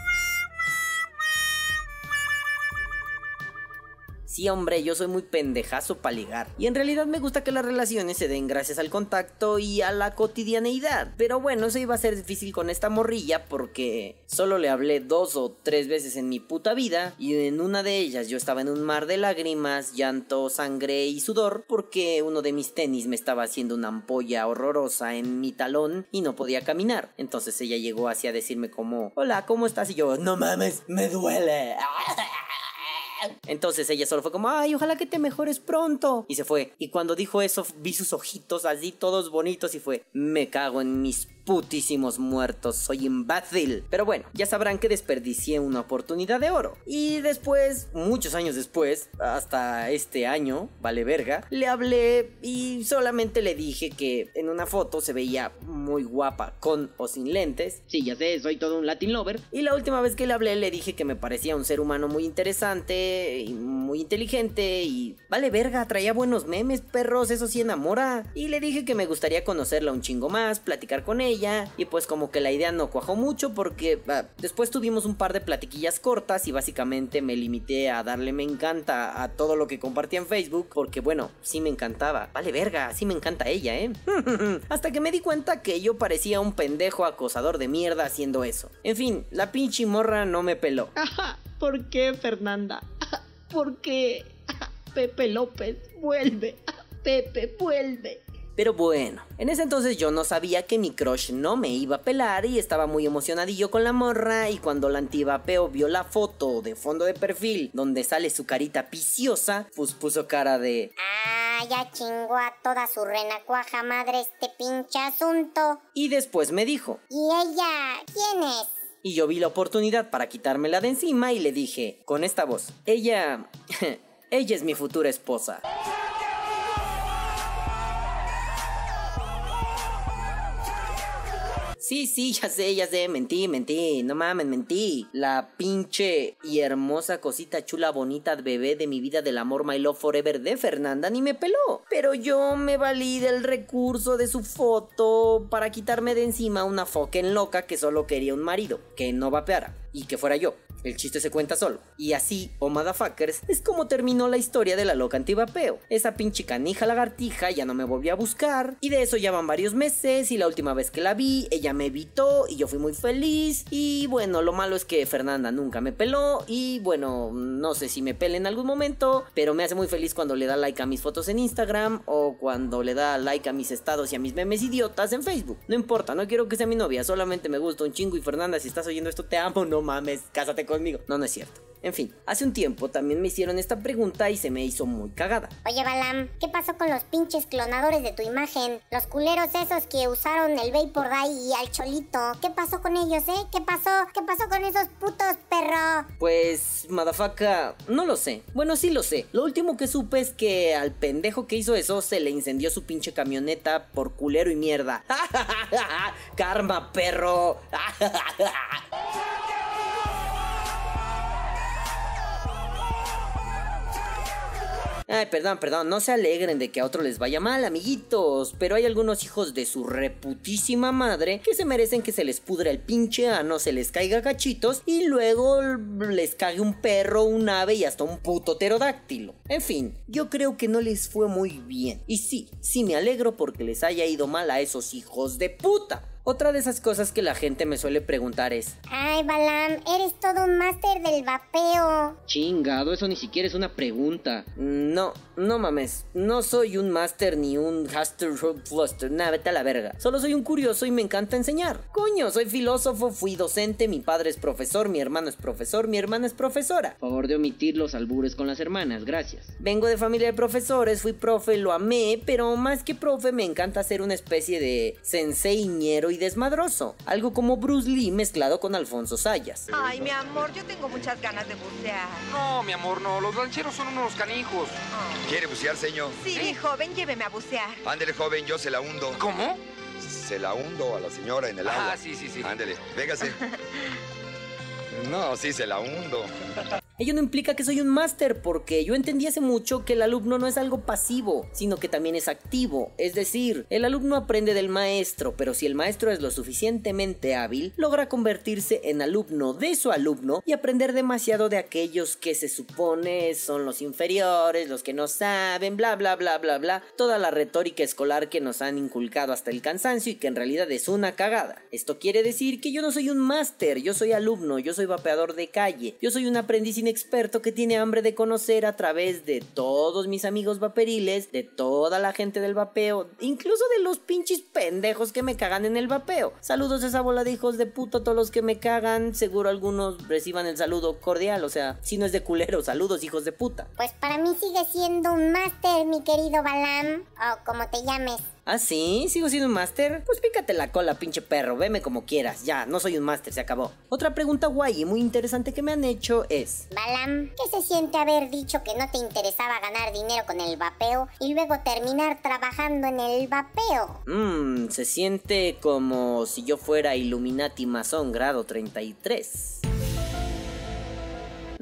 Sí, hombre, yo soy muy pendejazo para ligar. Y en realidad me gusta que las relaciones se den gracias al contacto y a la cotidianeidad. Pero bueno, eso iba a ser difícil con esta morrilla porque solo le hablé dos o tres veces en mi puta vida. Y en una de ellas yo estaba en un mar de lágrimas, llanto, sangre y sudor porque uno de mis tenis me estaba haciendo una ampolla horrorosa en mi talón y no podía caminar. Entonces ella llegó así a decirme como, hola, ¿cómo estás? Y yo, no mames, me duele. Entonces ella solo fue como, ay, ojalá que te mejores pronto. Y se fue. Y cuando dijo eso, vi sus ojitos así todos bonitos y fue, me cago en mis putísimos muertos, soy imbécil. Pero bueno, ya sabrán que desperdicié una oportunidad de oro. Y después, muchos años después, hasta este año, vale verga, le hablé y solamente le dije que en una foto se veía muy guapa, con o sin lentes. Sí, ya sé, soy todo un Latin lover. Y la última vez que le hablé le dije que me parecía un ser humano muy interesante y muy inteligente y vale verga, traía buenos memes, perros, eso sí enamora. Y le dije que me gustaría conocerla un chingo más, platicar con ella y pues como que la idea no cuajó mucho porque ah, después tuvimos un par de platiquillas cortas y básicamente me limité a darle me encanta a todo lo que compartía en Facebook porque bueno, sí me encantaba. Vale verga, sí me encanta ella, ¿eh? Hasta que me di cuenta que yo parecía un pendejo acosador de mierda haciendo eso. En fin, la pinche morra no me peló. ¿Por qué, Fernanda? ¿Por qué? Pepe López, vuelve. Pepe, vuelve. Pero bueno, en ese entonces yo no sabía que mi crush no me iba a pelar y estaba muy emocionadillo con la morra y cuando la antivapeo vio la foto de fondo de perfil donde sale su carita piciosa, pues puso cara de... Ah, ya chingó a toda su renacuaja madre este pinche asunto. Y después me dijo... ¿Y ella quién es? Y yo vi la oportunidad para quitármela de encima y le dije, con esta voz, ella... ella es mi futura esposa. Sí, sí, ya sé, ya sé, mentí, mentí, no mames, mentí. La pinche y hermosa cosita chula bonita bebé de mi vida del amor My Love Forever de Fernanda ni me peló. Pero yo me valí del recurso de su foto para quitarme de encima una en loca que solo quería un marido, que no vapeara y que fuera yo. El chiste se cuenta solo. Y así, o oh motherfuckers, es como terminó la historia de la loca antivapeo. Esa pinche canija lagartija ya no me volvió a buscar. Y de eso ya van varios meses. Y la última vez que la vi, ella me evitó y yo fui muy feliz. Y bueno, lo malo es que Fernanda nunca me peló. Y bueno, no sé si me pele en algún momento. Pero me hace muy feliz cuando le da like a mis fotos en Instagram. O cuando le da like a mis estados y a mis memes idiotas en Facebook. No importa, no quiero que sea mi novia. Solamente me gusta un chingo. Y Fernanda, si estás oyendo esto, te amo, no mames, cásate conmigo. No, no es cierto. En fin, hace un tiempo también me hicieron esta pregunta y se me hizo muy cagada. Oye, Balam, ¿qué pasó con los pinches clonadores de tu imagen? Los culeros esos que usaron el Vapor Dye y al Cholito. ¿Qué pasó con ellos, eh? ¿Qué pasó? ¿Qué pasó con esos putos, perro? Pues, madafaka, no lo sé. Bueno, sí lo sé. Lo último que supe es que al pendejo que hizo eso se le incendió su pinche camioneta por culero y mierda. Karma, perro. Ay, perdón, perdón, no se alegren de que a otro les vaya mal, amiguitos. Pero hay algunos hijos de su reputísima madre que se merecen que se les pudra el pinche ano, se les caiga gachitos y luego les cague un perro, un ave y hasta un puto pterodáctilo. En fin, yo creo que no les fue muy bien. Y sí, sí me alegro porque les haya ido mal a esos hijos de puta. Otra de esas cosas que la gente me suele preguntar es... Ay, Balam, eres todo un máster del vapeo. Chingado, eso ni siquiera es una pregunta. No, no mames. No soy un máster ni un Haster Fluster. Nada, vete a la verga. Solo soy un curioso y me encanta enseñar. Coño, soy filósofo, fui docente, mi padre es profesor, mi hermano es profesor, mi hermana es profesora. Favor de omitir los albures con las hermanas, gracias. Vengo de familia de profesores, fui profe, lo amé, pero más que profe me encanta ser una especie de senseiñero y desmadroso, algo como Bruce Lee mezclado con Alfonso Sayas. Ay, mi amor, yo tengo muchas ganas de bucear. No, mi amor, no. Los rancheros son unos canijos. ¿Quiere bucear, señor? Sí, mi joven, lléveme a bucear. Ándele, joven, yo se la hundo. ¿Cómo? Se la hundo a la señora en el agua. Ah, sí, sí, sí. Ándele, véngase. No, sí, se la hundo. Ello no implica que soy un máster, porque yo entendí hace mucho que el alumno no es algo pasivo, sino que también es activo. Es decir, el alumno aprende del maestro, pero si el maestro es lo suficientemente hábil, logra convertirse en alumno de su alumno y aprender demasiado de aquellos que se supone son los inferiores, los que no saben, bla bla bla bla bla, toda la retórica escolar que nos han inculcado hasta el cansancio y que en realidad es una cagada. Esto quiere decir que yo no soy un máster, yo soy alumno, yo soy vapeador de calle, yo soy un aprendiz experto que tiene hambre de conocer a través de todos mis amigos vaperiles, de toda la gente del vapeo, incluso de los pinches pendejos que me cagan en el vapeo. Saludos a esa bola de hijos de puto, todos los que me cagan, seguro algunos reciban el saludo cordial, o sea, si no es de culero, saludos hijos de puta. Pues para mí sigue siendo un máster, mi querido Balam, o como te llames. ¿Ah, sí? ¿Sigo siendo un máster? Pues pícate la cola, pinche perro, veme como quieras. Ya, no soy un máster, se acabó. Otra pregunta guay y muy interesante que me han hecho es... Balam, ¿qué se siente haber dicho que no te interesaba ganar dinero con el vapeo y luego terminar trabajando en el vapeo? Mmm, se siente como si yo fuera Illuminati Masón grado 33.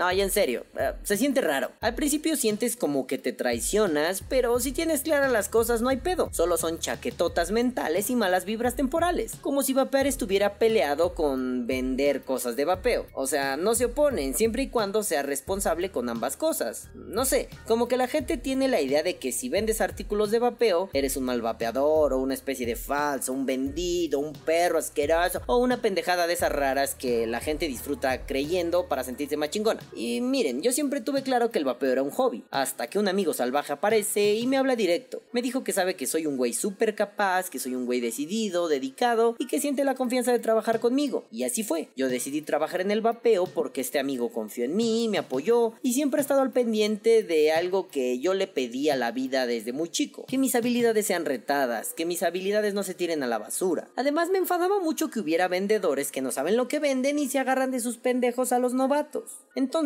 No, ya en serio, eh, se siente raro. Al principio sientes como que te traicionas, pero si tienes claras las cosas no hay pedo. Solo son chaquetotas mentales y malas vibras temporales. Como si vapear estuviera peleado con vender cosas de vapeo. O sea, no se oponen siempre y cuando sea responsable con ambas cosas. No sé, como que la gente tiene la idea de que si vendes artículos de vapeo, eres un mal vapeador o una especie de falso, un vendido, un perro asqueroso o una pendejada de esas raras que la gente disfruta creyendo para sentirse más chingona. Y miren, yo siempre tuve claro que el vapeo era un hobby, hasta que un amigo salvaje aparece y me habla directo. Me dijo que sabe que soy un güey súper capaz, que soy un güey decidido, dedicado y que siente la confianza de trabajar conmigo. Y así fue. Yo decidí trabajar en el vapeo porque este amigo confió en mí, me apoyó y siempre ha estado al pendiente de algo que yo le pedí a la vida desde muy chico. Que mis habilidades sean retadas, que mis habilidades no se tiren a la basura. Además me enfadaba mucho que hubiera vendedores que no saben lo que venden y se agarran de sus pendejos a los novatos. Entonces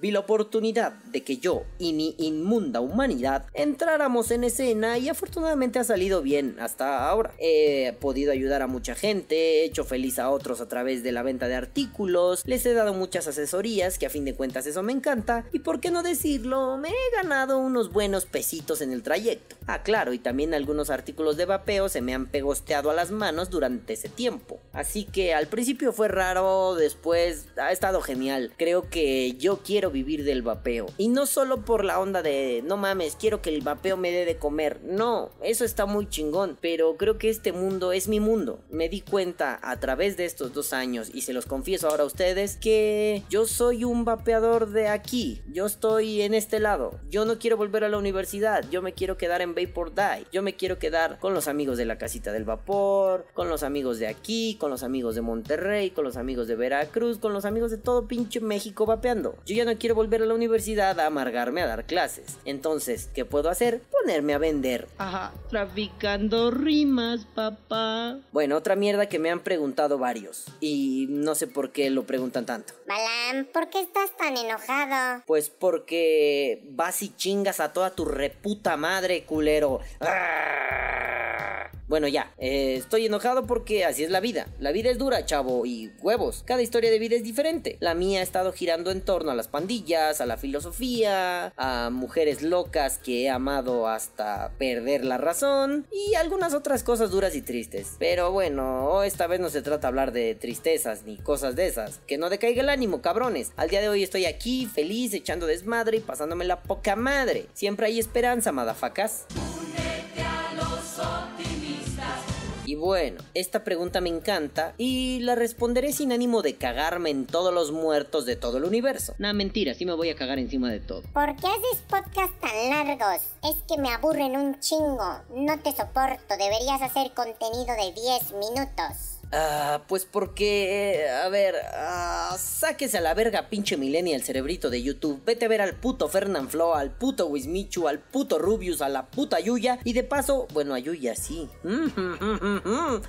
vi la oportunidad de que yo y mi inmunda humanidad entráramos en escena y afortunadamente ha salido bien hasta ahora. He podido ayudar a mucha gente, he hecho feliz a otros a través de la venta de artículos, les he dado muchas asesorías que a fin de cuentas eso me encanta y por qué no decirlo, me he ganado unos buenos pesitos en el trayecto. Ah claro, y también algunos artículos de vapeo se me han pegosteado a las manos durante ese tiempo. Así que al principio fue raro, después ha estado genial. Creo que yo quiero vivir del vapeo. Y no solo por la onda de, no mames, quiero que el vapeo me dé de comer. No, eso está muy chingón. Pero creo que este mundo es mi mundo. Me di cuenta a través de estos dos años, y se los confieso ahora a ustedes, que yo soy un vapeador de aquí. Yo estoy en este lado. Yo no quiero volver a la universidad. Yo me quiero quedar en Vapor Die. Yo me quiero quedar con los amigos de la casita del vapor, con los amigos de aquí, con los amigos de Monterrey, con los amigos de Veracruz, con los amigos de todo pinche México vapeando. Yo ya no quiero volver a la universidad a amargarme a dar clases. Entonces, ¿qué puedo hacer? Ponerme a vender. Ajá, traficando rimas, papá. Bueno, otra mierda que me han preguntado varios. Y no sé por qué lo preguntan tanto. Balam, ¿por qué estás tan enojado? Pues porque vas y chingas a toda tu reputa madre, culero. ¡Ah! Bueno, ya, eh, estoy enojado porque así es la vida. La vida es dura, chavo, y huevos. Cada historia de vida es diferente. La mía ha estado girando en torno a las pandillas, a la filosofía, a mujeres locas que he amado hasta perder la razón y algunas otras cosas duras y tristes. Pero bueno, esta vez no se trata de hablar de tristezas ni cosas de esas. Que no decaiga el ánimo, cabrones. Al día de hoy estoy aquí, feliz, echando desmadre y pasándome la poca madre. Siempre hay esperanza, madafacas. Y bueno, esta pregunta me encanta y la responderé sin ánimo de cagarme en todos los muertos de todo el universo. Nah, mentira, sí me voy a cagar encima de todo. ¿Por qué haces podcasts tan largos? Es que me aburren un chingo. No te soporto. Deberías hacer contenido de 10 minutos. Ah, pues porque, a ver, ah, sáquese a la verga pinche millennial cerebrito de YouTube. Vete a ver al puto Fernand Flo, al puto Wismichu, al puto Rubius, a la puta Yuya. Y de paso, bueno, a Yuya sí.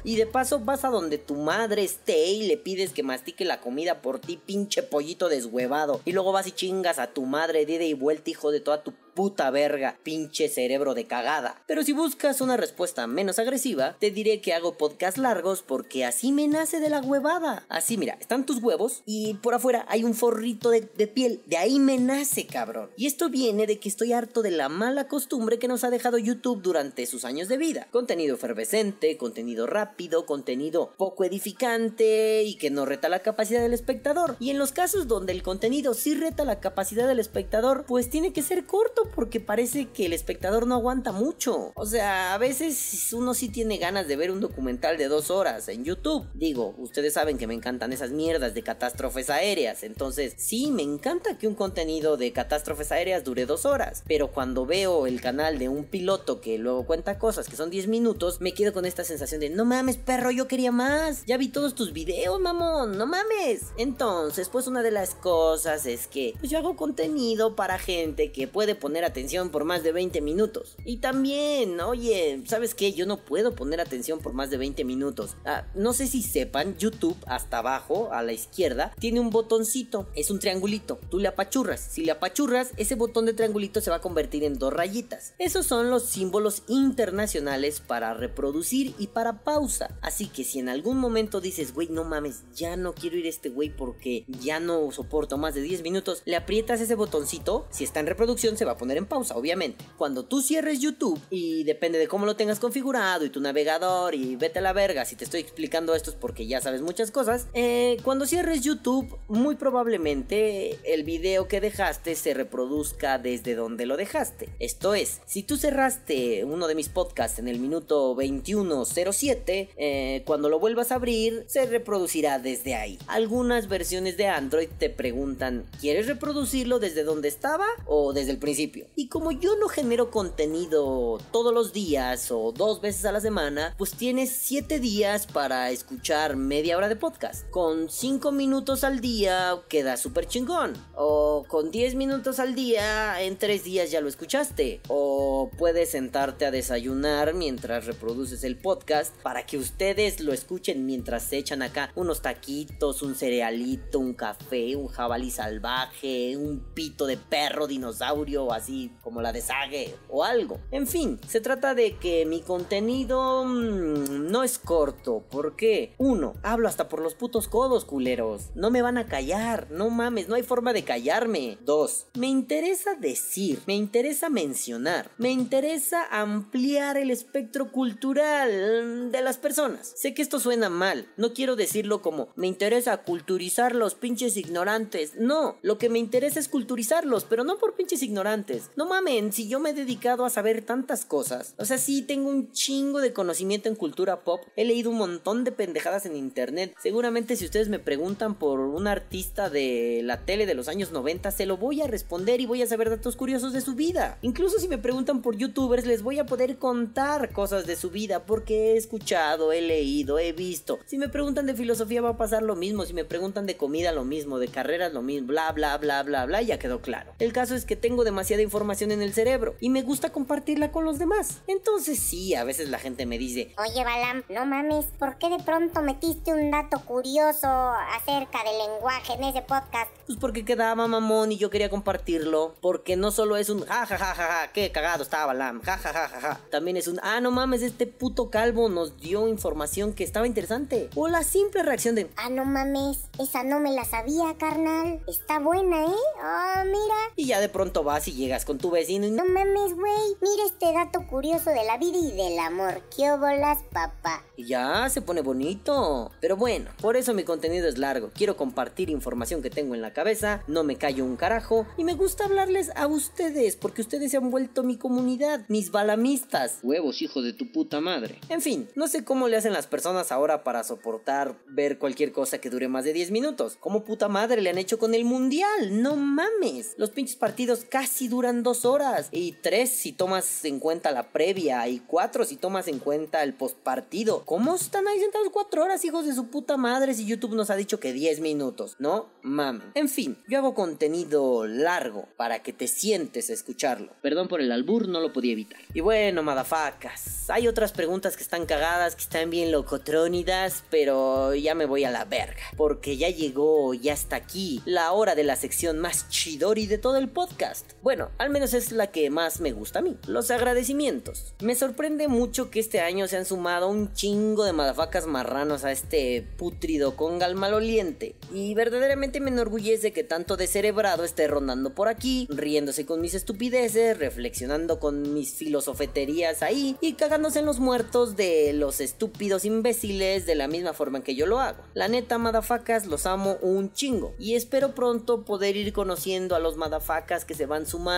Y de paso vas a donde tu madre esté y le pides que mastique la comida por ti, pinche pollito deshuevado. Y luego vas y chingas a tu madre de ida y vuelta, hijo de toda tu puta verga, pinche cerebro de cagada. Pero si buscas una respuesta menos agresiva, te diré que hago podcasts largos porque así me nace de la huevada. Así, mira, están tus huevos y por afuera hay un forrito de, de piel. De ahí me nace, cabrón. Y esto viene de que estoy harto de la mala costumbre que nos ha dejado YouTube durante sus años de vida. Contenido efervescente, contenido rápido, contenido poco edificante y que no reta la capacidad del espectador. Y en los casos donde el contenido sí reta la capacidad del espectador, pues tiene que ser corto porque parece que el espectador no aguanta mucho. O sea, a veces uno sí tiene ganas de ver un documental de dos horas en YouTube. Digo, ustedes saben que me encantan esas mierdas de catástrofes aéreas. Entonces, sí, me encanta que un contenido de catástrofes aéreas dure dos horas. Pero cuando veo el canal de un piloto que luego cuenta cosas que son 10 minutos, me quedo con esta sensación de, no mames, perro, yo quería más. Ya vi todos tus videos, mamón, no mames. Entonces, pues una de las cosas es que pues, yo hago contenido para gente que puede poner atención por más de 20 minutos. Y también, oye, ¿sabes qué? Yo no puedo poner atención por más de 20 minutos. Ah, no sé si sepan, YouTube hasta abajo, a la izquierda, tiene un botoncito. Es un triangulito. Tú le apachurras. Si le apachurras, ese botón de triangulito se va a convertir en dos rayitas. Esos son los símbolos internacionales para reproducir y para pausa. Así que si en algún momento dices, güey, no mames, ya no quiero ir a este güey porque ya no soporto más de 10 minutos, le aprietas ese botoncito. Si está en reproducción, se va a poner en pausa, obviamente. Cuando tú cierres YouTube, y depende de cómo lo tengas configurado y tu navegador, y vete a la verga, si te estoy explicando esto es porque ya sabes muchas cosas, eh, cuando cierres YouTube, muy probablemente el video que dejaste se reproduzca desde donde lo dejaste. Esto es, si tú cerraste uno de mis podcasts en el minuto 21.07, eh, cuando lo vuelvas a abrir, se reproducirá desde ahí. Algunas versiones de Android te preguntan, ¿quieres reproducirlo desde donde estaba o desde el principio? Y como yo no genero contenido todos los días o dos veces a la semana, pues tienes 7 días para escuchar media hora de podcast. Con 5 minutos al día queda súper chingón. O con 10 minutos al día, en 3 días ya lo escuchaste. O puedes sentarte a desayunar mientras reproduces el podcast para que ustedes lo escuchen mientras se echan acá unos taquitos, un cerealito, un café, un jabalí salvaje, un pito de perro dinosaurio así como la de Sage o algo. En fin, se trata de que mi contenido mm, no es corto. ¿Por qué? Uno, hablo hasta por los putos codos, culeros. No me van a callar, no mames, no hay forma de callarme. Dos, me interesa decir, me interesa mencionar, me interesa ampliar el espectro cultural de las personas. Sé que esto suena mal, no quiero decirlo como me interesa culturizar los pinches ignorantes. No, lo que me interesa es culturizarlos, pero no por pinches ignorantes. No mamen, si yo me he dedicado a saber tantas cosas. O sea, sí tengo un chingo de conocimiento en cultura pop. He leído un montón de pendejadas en internet. Seguramente si ustedes me preguntan por un artista de la tele de los años 90, se lo voy a responder y voy a saber datos curiosos de su vida. Incluso si me preguntan por youtubers, les voy a poder contar cosas de su vida porque he escuchado, he leído, he visto. Si me preguntan de filosofía va a pasar lo mismo, si me preguntan de comida lo mismo, de carreras lo mismo, bla bla bla bla bla, ya quedó claro. El caso es que tengo demasiada información en el cerebro y me gusta compartirla con los demás. Entonces sí, a veces la gente me dice, Oye, Balam, no mames, ¿por qué de pronto metiste un dato curioso acerca del lenguaje en ese podcast? pues porque quedaba mamón y yo quería compartirlo, porque no solo es un ja ja ja ja ja, qué cagado estaba Lam, ja ja ja ja ja, también es un ah no mames, este puto calvo nos dio información que estaba interesante, o la simple reacción de Ah, no mames, esa no me la sabía, carnal. Está buena, ¿eh? Ah, mira. y ya de pronto vas y llegas con tu vecino y no No mames, güey. Mira este dato curioso de la vida y del amor. ¿Qué bolas, papá? Y ya se pone bonito. Pero bueno, por eso mi contenido es largo. Quiero compartir información que tengo en la cabeza, no me callo un carajo y me gusta hablarles a ustedes porque ustedes se han vuelto mi comunidad, mis balamistas. Huevos, hijo de tu puta madre. En fin, no sé cómo le hacen las personas ahora para soportar ver cualquier cosa que dure más de 10 minutos. ¿Cómo puta madre le han hecho con el mundial? No mames. Los pinches partidos casi duran dos horas. Y tres si tomas en cuenta la previa. Y cuatro si tomas en cuenta el postpartido. ¿Cómo están ahí sentados cuatro horas, hijos de su puta madre, si YouTube nos ha dicho que 10 minutos? No mames. En fin, yo hago contenido largo para que te sientes a escucharlo. Perdón por el albur, no lo podía evitar. Y bueno, madafacas, hay otras preguntas que están cagadas, que están bien locotrónidas, pero ya me voy a la verga. Porque ya llegó, ya está aquí, la hora de la sección más chidori de todo el podcast. Bueno, al menos es la que más me gusta a mí. Los agradecimientos. Me sorprende mucho que este año se han sumado un chingo de madafacas marranos a este putrido congal maloliente. Y verdaderamente me enorgullece que tanto descerebrado esté rondando por aquí, riéndose con mis estupideces, reflexionando con mis filosofeterías ahí y cagándose en los muertos de los estúpidos imbéciles de la misma forma en que yo lo hago. La neta, madafacas, los amo un chingo. Y espero pronto poder ir conociendo a los madafacas que se van sumando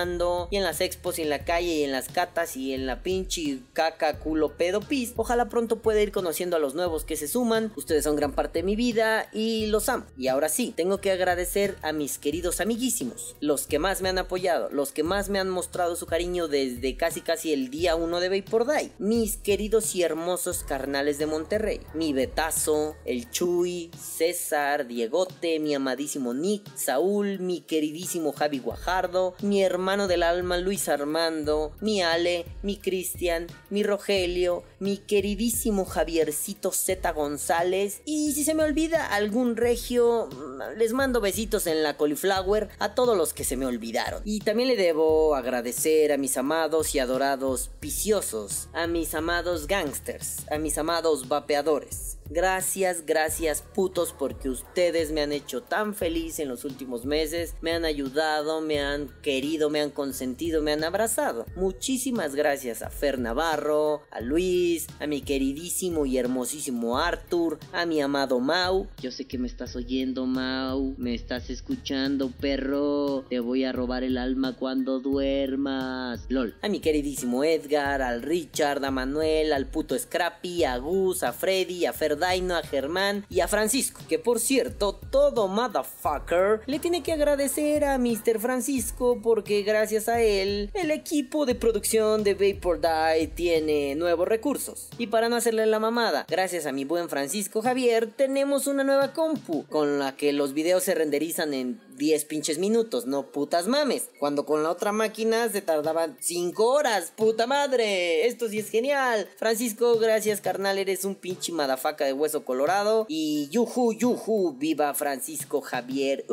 y en las expos y en la calle y en las catas y en la pinche caca culo pedo pis. Ojalá pronto pueda ir conociendo a los nuevos que se suman. Ustedes son gran parte de mi vida y los amo. Y ahora sí, tengo que agradecer a mis queridos amiguísimos, los que más me han apoyado, los que más me han mostrado su cariño desde casi casi el día 1 de Vapor Day. Mis queridos y hermosos carnales de Monterrey. Mi Betazo, el Chuy, César, Diegote, mi amadísimo Nick, Saúl, mi queridísimo Javi Guajardo, mi hermano del alma Luis Armando, mi Ale, mi Cristian, mi Rogelio, mi queridísimo Javiercito Z González y si se me olvida algún regio, les mando besitos en la cauliflower a todos los que se me olvidaron. Y también le debo agradecer a mis amados y adorados viciosos, a mis amados gangsters, a mis amados vapeadores. Gracias, gracias putos porque ustedes me han hecho tan feliz en los últimos meses, me han ayudado, me han querido, me han consentido, me han abrazado. Muchísimas gracias a Fer Navarro, a Luis, a mi queridísimo y hermosísimo Arthur, a mi amado Mau. Yo sé que me estás oyendo, Mau. Me estás escuchando, perro. Te voy a robar el alma cuando duermas. LOL. A mi queridísimo Edgar, al Richard, a Manuel, al puto Scrappy, a Gus, a Freddy, a Ferdaino, a Germán y a Francisco. Que por cierto, todo motherfucker le tiene que agradecer a Mr. Francisco porque gracias a él el equipo de producción de Vapor Die tiene nuevos recursos. Y para no hacerle la mamada, gracias a mi buen Francisco Javier tenemos una nueva compu con la que los videos se renderizan en 10 pinches minutos, no putas mames. Cuando con la otra máquina se tardaban 5 horas, puta madre. Esto sí es genial. Francisco, gracias carnal, eres un pinche madafaca de hueso colorado. Y yuju, yuju, viva Francisco Javier.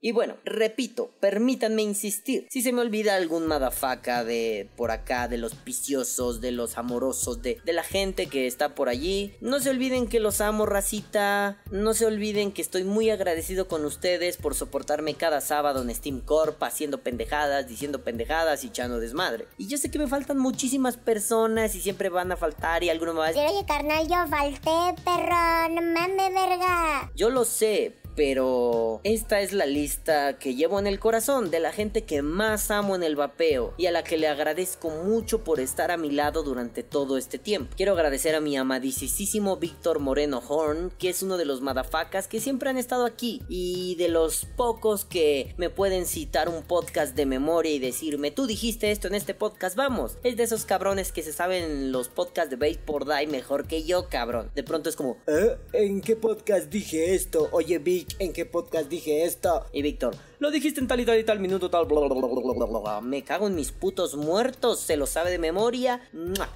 Y bueno, repito, permítanme insistir. Si se me olvida algún madafaca de por acá, de los viciosos, de los amorosos, de, de la gente que está por allí, no se olviden que los amo, racita. No se olviden que estoy muy agradecido con ustedes por soportarme cada sábado en Steam Corp haciendo pendejadas, diciendo pendejadas y echando desmadre. Y yo sé que me faltan muchísimas personas y siempre van a faltar y alguno más. Oye, carnal, yo falté, perro. No mames, verga. Yo lo sé, pero esta es la lista que llevo en el corazón de la gente que más amo en el vapeo y a la que le agradezco mucho por estar a mi lado durante todo este tiempo. Quiero agradecer a mi amadísimo Víctor Moreno Horn, que es uno de los madafacas que siempre han estado aquí y de los pocos que me pueden citar un podcast de memoria y decirme, tú dijiste esto en este podcast, vamos. Es de esos cabrones que se saben los podcasts de Base por Die mejor que yo, cabrón. De pronto es como, ¿Eh? ¿En qué podcast dije esto? Oye, Vic, ¿en qué podcast dije esto? Y Víctor, lo dijiste en tal y tal y tal minuto, tal, bla, bla, bla. Me cago en mis putos muertos, se lo sabe de memoria.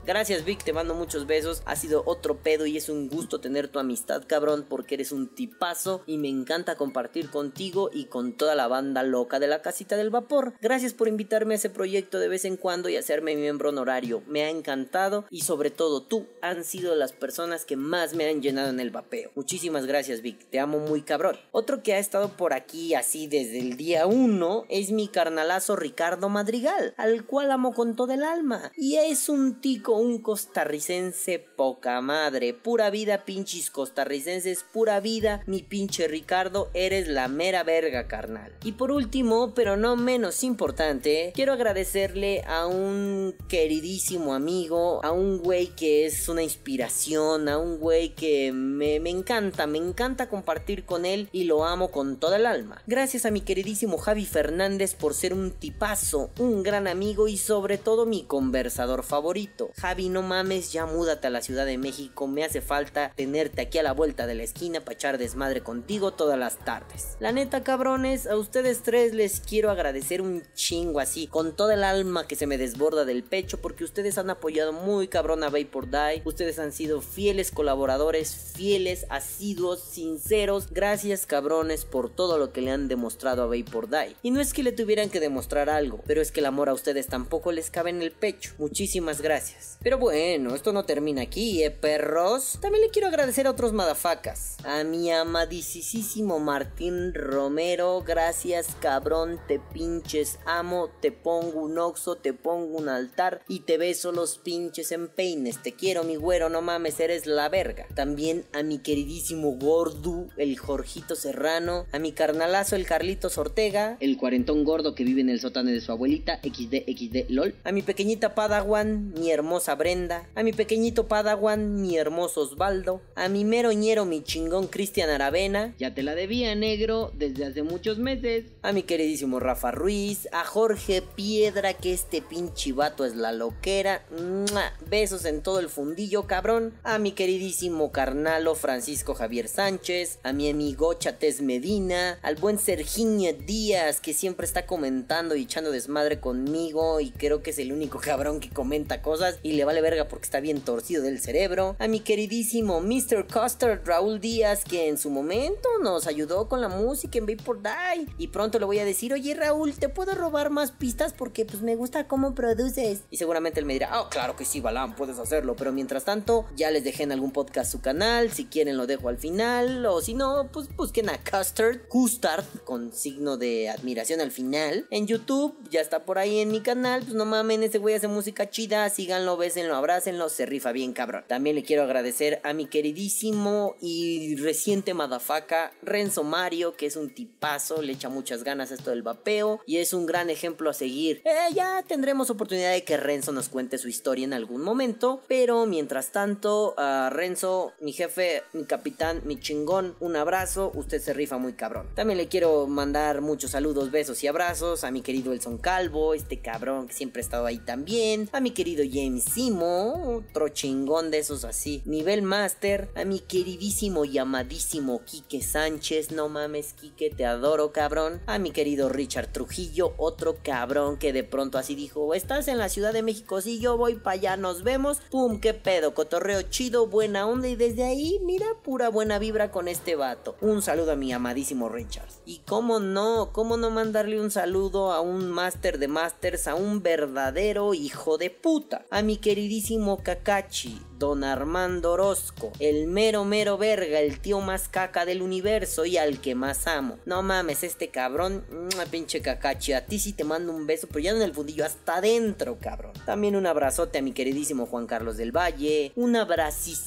Gracias, Vic, te mando muchos besos. Ha sido otro pedo y es un gusto tener tu amistad, cabrón, porque eres un tipazo y me encanta compartir contigo y con toda la banda loca de la casita del vapor. Gracias por invitarme a ese proyecto de vez en cuando y hacerme miembro honorario. Me ha encantado y sobre todo tú han sido las personas que más me han llenado en el vapeo. Muchísimas gracias, Vic. Te amo muy cabrón. Otro que ha estado por aquí así desde el día 1 es mi carnalazo Ricardo Madrigal, al cual amo con todo el alma. Y es un tico, un costarricense poca madre. Pura vida, pinches costarricenses, pura vida, mi pinche Ricardo, eres la mera verga, carnal. Y por último, pero no menos importante, quiero agradecerle a un queridísimo amigo, a un güey que es una inspiración, a un güey que me, me encanta, me encanta compartir con él y lo amo con toda el alma. Gracias a mi queridísimo Javi Fernández por ser un tipazo, un gran amigo y sobre todo mi conversador favorito. Javi, no mames, ya múdate a la Ciudad de México, me hace falta tenerte aquí a la vuelta de la esquina para echar desmadre contigo todas las tardes. La neta, cabrones, a ustedes tres les quiero agradecer un chingo así, con toda el alma que se me desborda del pecho, porque ustedes han apoyado muy cabrón a Vapor Die, ustedes han sido fieles colaboradores, fieles, asiduos, sinceros. Gracias, cabrones, por todo lo que le han demostrado a Y no es que le tuvieran que demostrar algo, pero es que el amor a ustedes tampoco les cabe en el pecho. Muchísimas gracias. Pero bueno, esto no termina aquí, ¿eh, perros? También le quiero agradecer a otros madafacas. A mi amadísimo Martín Romero, gracias, cabrón, te pinches amo, te pongo un oxo, te pongo un altar y te beso los pinches en peines. Te quiero, mi güero, no mames, eres la verga. También a mi queridísimo Gordu, el Jorgito Serrano, a mi carnalazo, el Carlitos Ortega, El cuarentón gordo que vive en el sótano de su abuelita, XD, XD, LOL. a mi pequeñita Padawan, mi hermosa Brenda, a mi pequeñito Padawan, mi hermoso Osvaldo, a mi meroñero, mi chingón Cristian Aravena, Ya te la debía, negro, desde hace muchos meses. a mi queridísimo Rafa Ruiz, a Jorge Piedra, que este pinche vato es la loquera, ¡Mua! besos en todo el fundillo, cabrón, a mi queridísimo carnalo Francisco Javier Sánchez, a mi amigo Chates Medina, al buen Díaz, que siempre está comentando y echando desmadre conmigo, y creo que es el único cabrón que comenta cosas y le vale verga porque está bien torcido del cerebro, a mi queridísimo Mr. Custer Raúl Díaz, que en su momento nos ayudó con la música en Vapor Die, y pronto le voy a decir, oye Raúl, ¿te puedo robar más pistas? Porque pues me gusta cómo produces. Y seguramente él me dirá, oh, claro que sí, Balam, puedes hacerlo, pero mientras tanto, ya les dejé en algún podcast su canal, si quieren lo dejo al final, o si no, pues busquen a Custard, Custard, con signo de admiración al final, en YouTube, ya está por ahí en mi canal, pues no mamen, ese güey hace música chida, síganlo, bésenlo, abrácenlo, se rifa bien cabrón. También le quiero agradecer a mi queridísimo y reciente madafaca, Renzo Mario, que es un tipazo, le echa muchas ganas esto del vapeo, y es un gran ejemplo a seguir. Eh, ya tendremos oportunidad de que Renzo nos cuente su historia en algún momento, pero mientras tanto, a Renzo, mi jefe, mi capitán, mi chingón, un abrazo, usted se rifa muy cabrón. También le quiero mandar muchos saludos, besos y abrazos a mi querido Elson Calvo, este cabrón que siempre ha estado ahí también, a mi querido James Simo, otro chingón de esos así, nivel master, a mi queridísimo y amadísimo Quique Sánchez, no mames Quique, te adoro cabrón, a mi querido Richard Trujillo, otro cabrón que de pronto así dijo, estás en la Ciudad de México, si yo voy para allá, nos vemos, pum, qué pedo, cotorreo chido, buena onda y desde ahí, mira, pura buena vibra con este vato. Un saludo a mi amadísimo Richard. Y cómo no, cómo no mandarle un saludo a un máster de masters, a un verdadero hijo de puta, a mi queridísimo Kakachi, Don Armando Orozco, el mero mero verga, el tío más caca del universo y al que más amo. No mames, este cabrón, pinche cacachi, a ti sí te mando un beso, pero ya en el fundillo, hasta adentro, cabrón. También un abrazote a mi queridísimo Juan Carlos del Valle, un abracísimo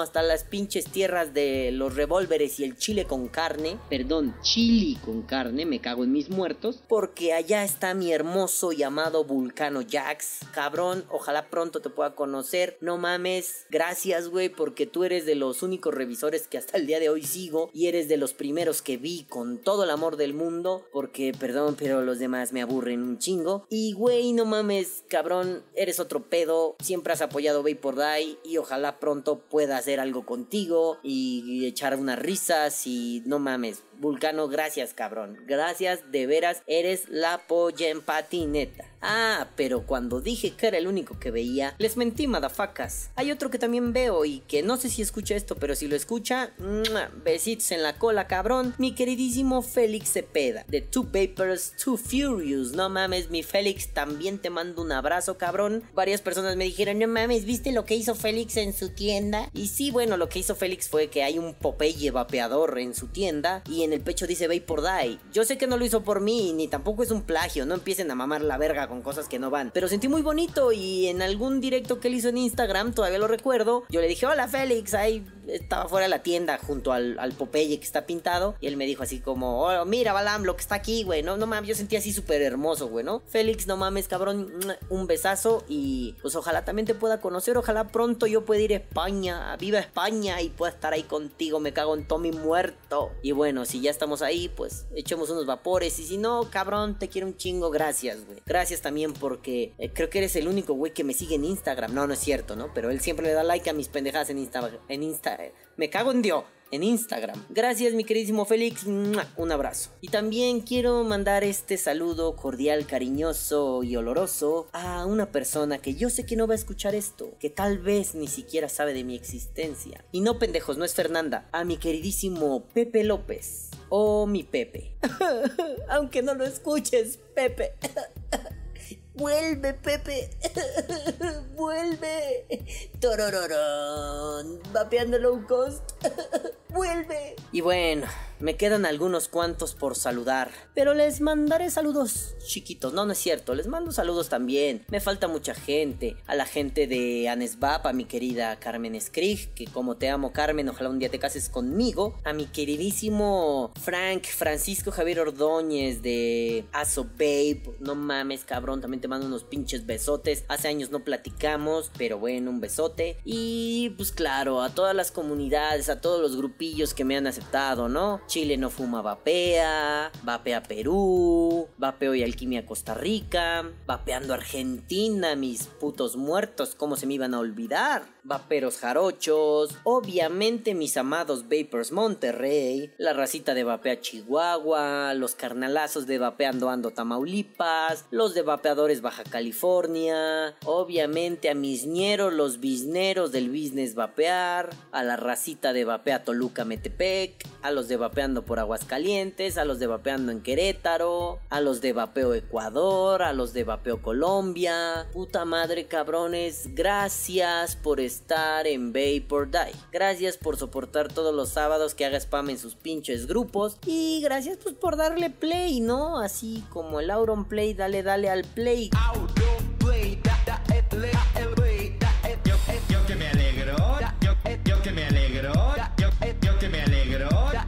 hasta las pinches tierras de los revólveres y el chile con carne, Perdón, chili con carne, me cago en mis muertos. porque allá está mi hermoso y amado Vulcano Jax. Cabrón, ojalá pronto te pueda conocer. No mames, gracias, güey, porque tú eres de los únicos revisores que hasta el día de hoy sigo y eres de los primeros que vi con todo el amor del mundo. Porque, perdón, pero los demás me aburren un chingo. Y, güey, no mames, cabrón, eres otro pedo. Siempre has apoyado Vapor Die y ojalá pronto pueda hacer algo contigo y echar unas risas y no mames. Vulcano, gracias, cabrón. Gracias, de veras, eres la polla en patineta. Ah, pero cuando dije que era el único que veía, les mentí, madafacas. Hay otro que también veo y que no sé si escucha esto, pero si lo escucha, ¡mua! besitos en la cola, cabrón. Mi queridísimo Félix Cepeda, de Two Papers, Two Furious. No mames, mi Félix, también te mando un abrazo, cabrón. Varias personas me dijeron, no mames, ¿viste lo que hizo Félix en su tienda? Y sí, bueno, lo que hizo Félix fue que hay un Popeye vapeador en su tienda y en el pecho dice Vapor Die. Yo sé que no lo hizo por mí, ni tampoco es un plagio, no empiecen a mamar la verga con cosas que no van. Pero sentí muy bonito y en algún directo que él hizo en Instagram, todavía lo recuerdo, yo le dije, hola Félix, ahí estaba fuera de la tienda junto al, al Popeye que está pintado y él me dijo así como, oh, mira Balam, lo que está aquí, güey, no, no mames, yo sentí así súper hermoso, güey, ¿no? Félix, no mames, cabrón, un besazo y pues ojalá también te pueda conocer, ojalá pronto yo pueda ir a España, viva España y pueda estar ahí contigo, me cago en Tommy muerto. Y bueno, si ya estamos ahí, pues echemos unos vapores y si no, cabrón, te quiero un chingo, gracias, güey. Gracias también porque eh, creo que eres el único güey que me sigue en Instagram, no, no es cierto, ¿no? Pero él siempre le da like a mis pendejadas en Insta, en Insta, me cago en Dios en Instagram. Gracias mi queridísimo Félix, un abrazo. Y también quiero mandar este saludo cordial, cariñoso y oloroso a una persona que yo sé que no va a escuchar esto, que tal vez ni siquiera sabe de mi existencia. Y no pendejos, no es Fernanda, a mi queridísimo Pepe López. O mi Pepe. Aunque no lo escuches, Pepe. Vuelve, Pepe. Vuelve. Torororón. Vapeando low cost. Vuelve. Y bueno, me quedan algunos cuantos por saludar. Pero les mandaré saludos chiquitos. No, no es cierto. Les mando saludos también. Me falta mucha gente. A la gente de Anesvap, a mi querida Carmen Skrig. Que como te amo, Carmen, ojalá un día te cases conmigo. A mi queridísimo Frank Francisco Javier Ordóñez de Aso Babe. No mames, cabrón. También te mando unos pinches besotes. Hace años no platicamos, pero bueno, un besote. Y pues claro, a todas las comunidades, a todos los grupillos que me han aceptado, ¿no? Chile no fuma vapea, vapea Perú, vapeo y alquimia Costa Rica, vapeando Argentina, mis putos muertos, ¿cómo se me iban a olvidar? Vaperos jarochos, obviamente mis amados Vapers Monterrey, la racita de vapea Chihuahua, los carnalazos de vapeando Ando Tamaulipas, los de vapeadores Baja California, obviamente a mis ñeros, los bisneros del business vapear, a la racita de vapea Toluca Metepec, a los de vapeando por Aguascalientes, a los de vapeando en Querétaro, a los de vapeo Ecuador, a los de vapeo Colombia. Puta madre cabrones, gracias por estar en Vapor Die. Gracias por soportar todos los sábados que haga spam en sus pinches grupos y gracias pues por darle play, ¿no? Así como el Auron Play, dale dale al play. Yo que me alegro, yo, yo que me alegro,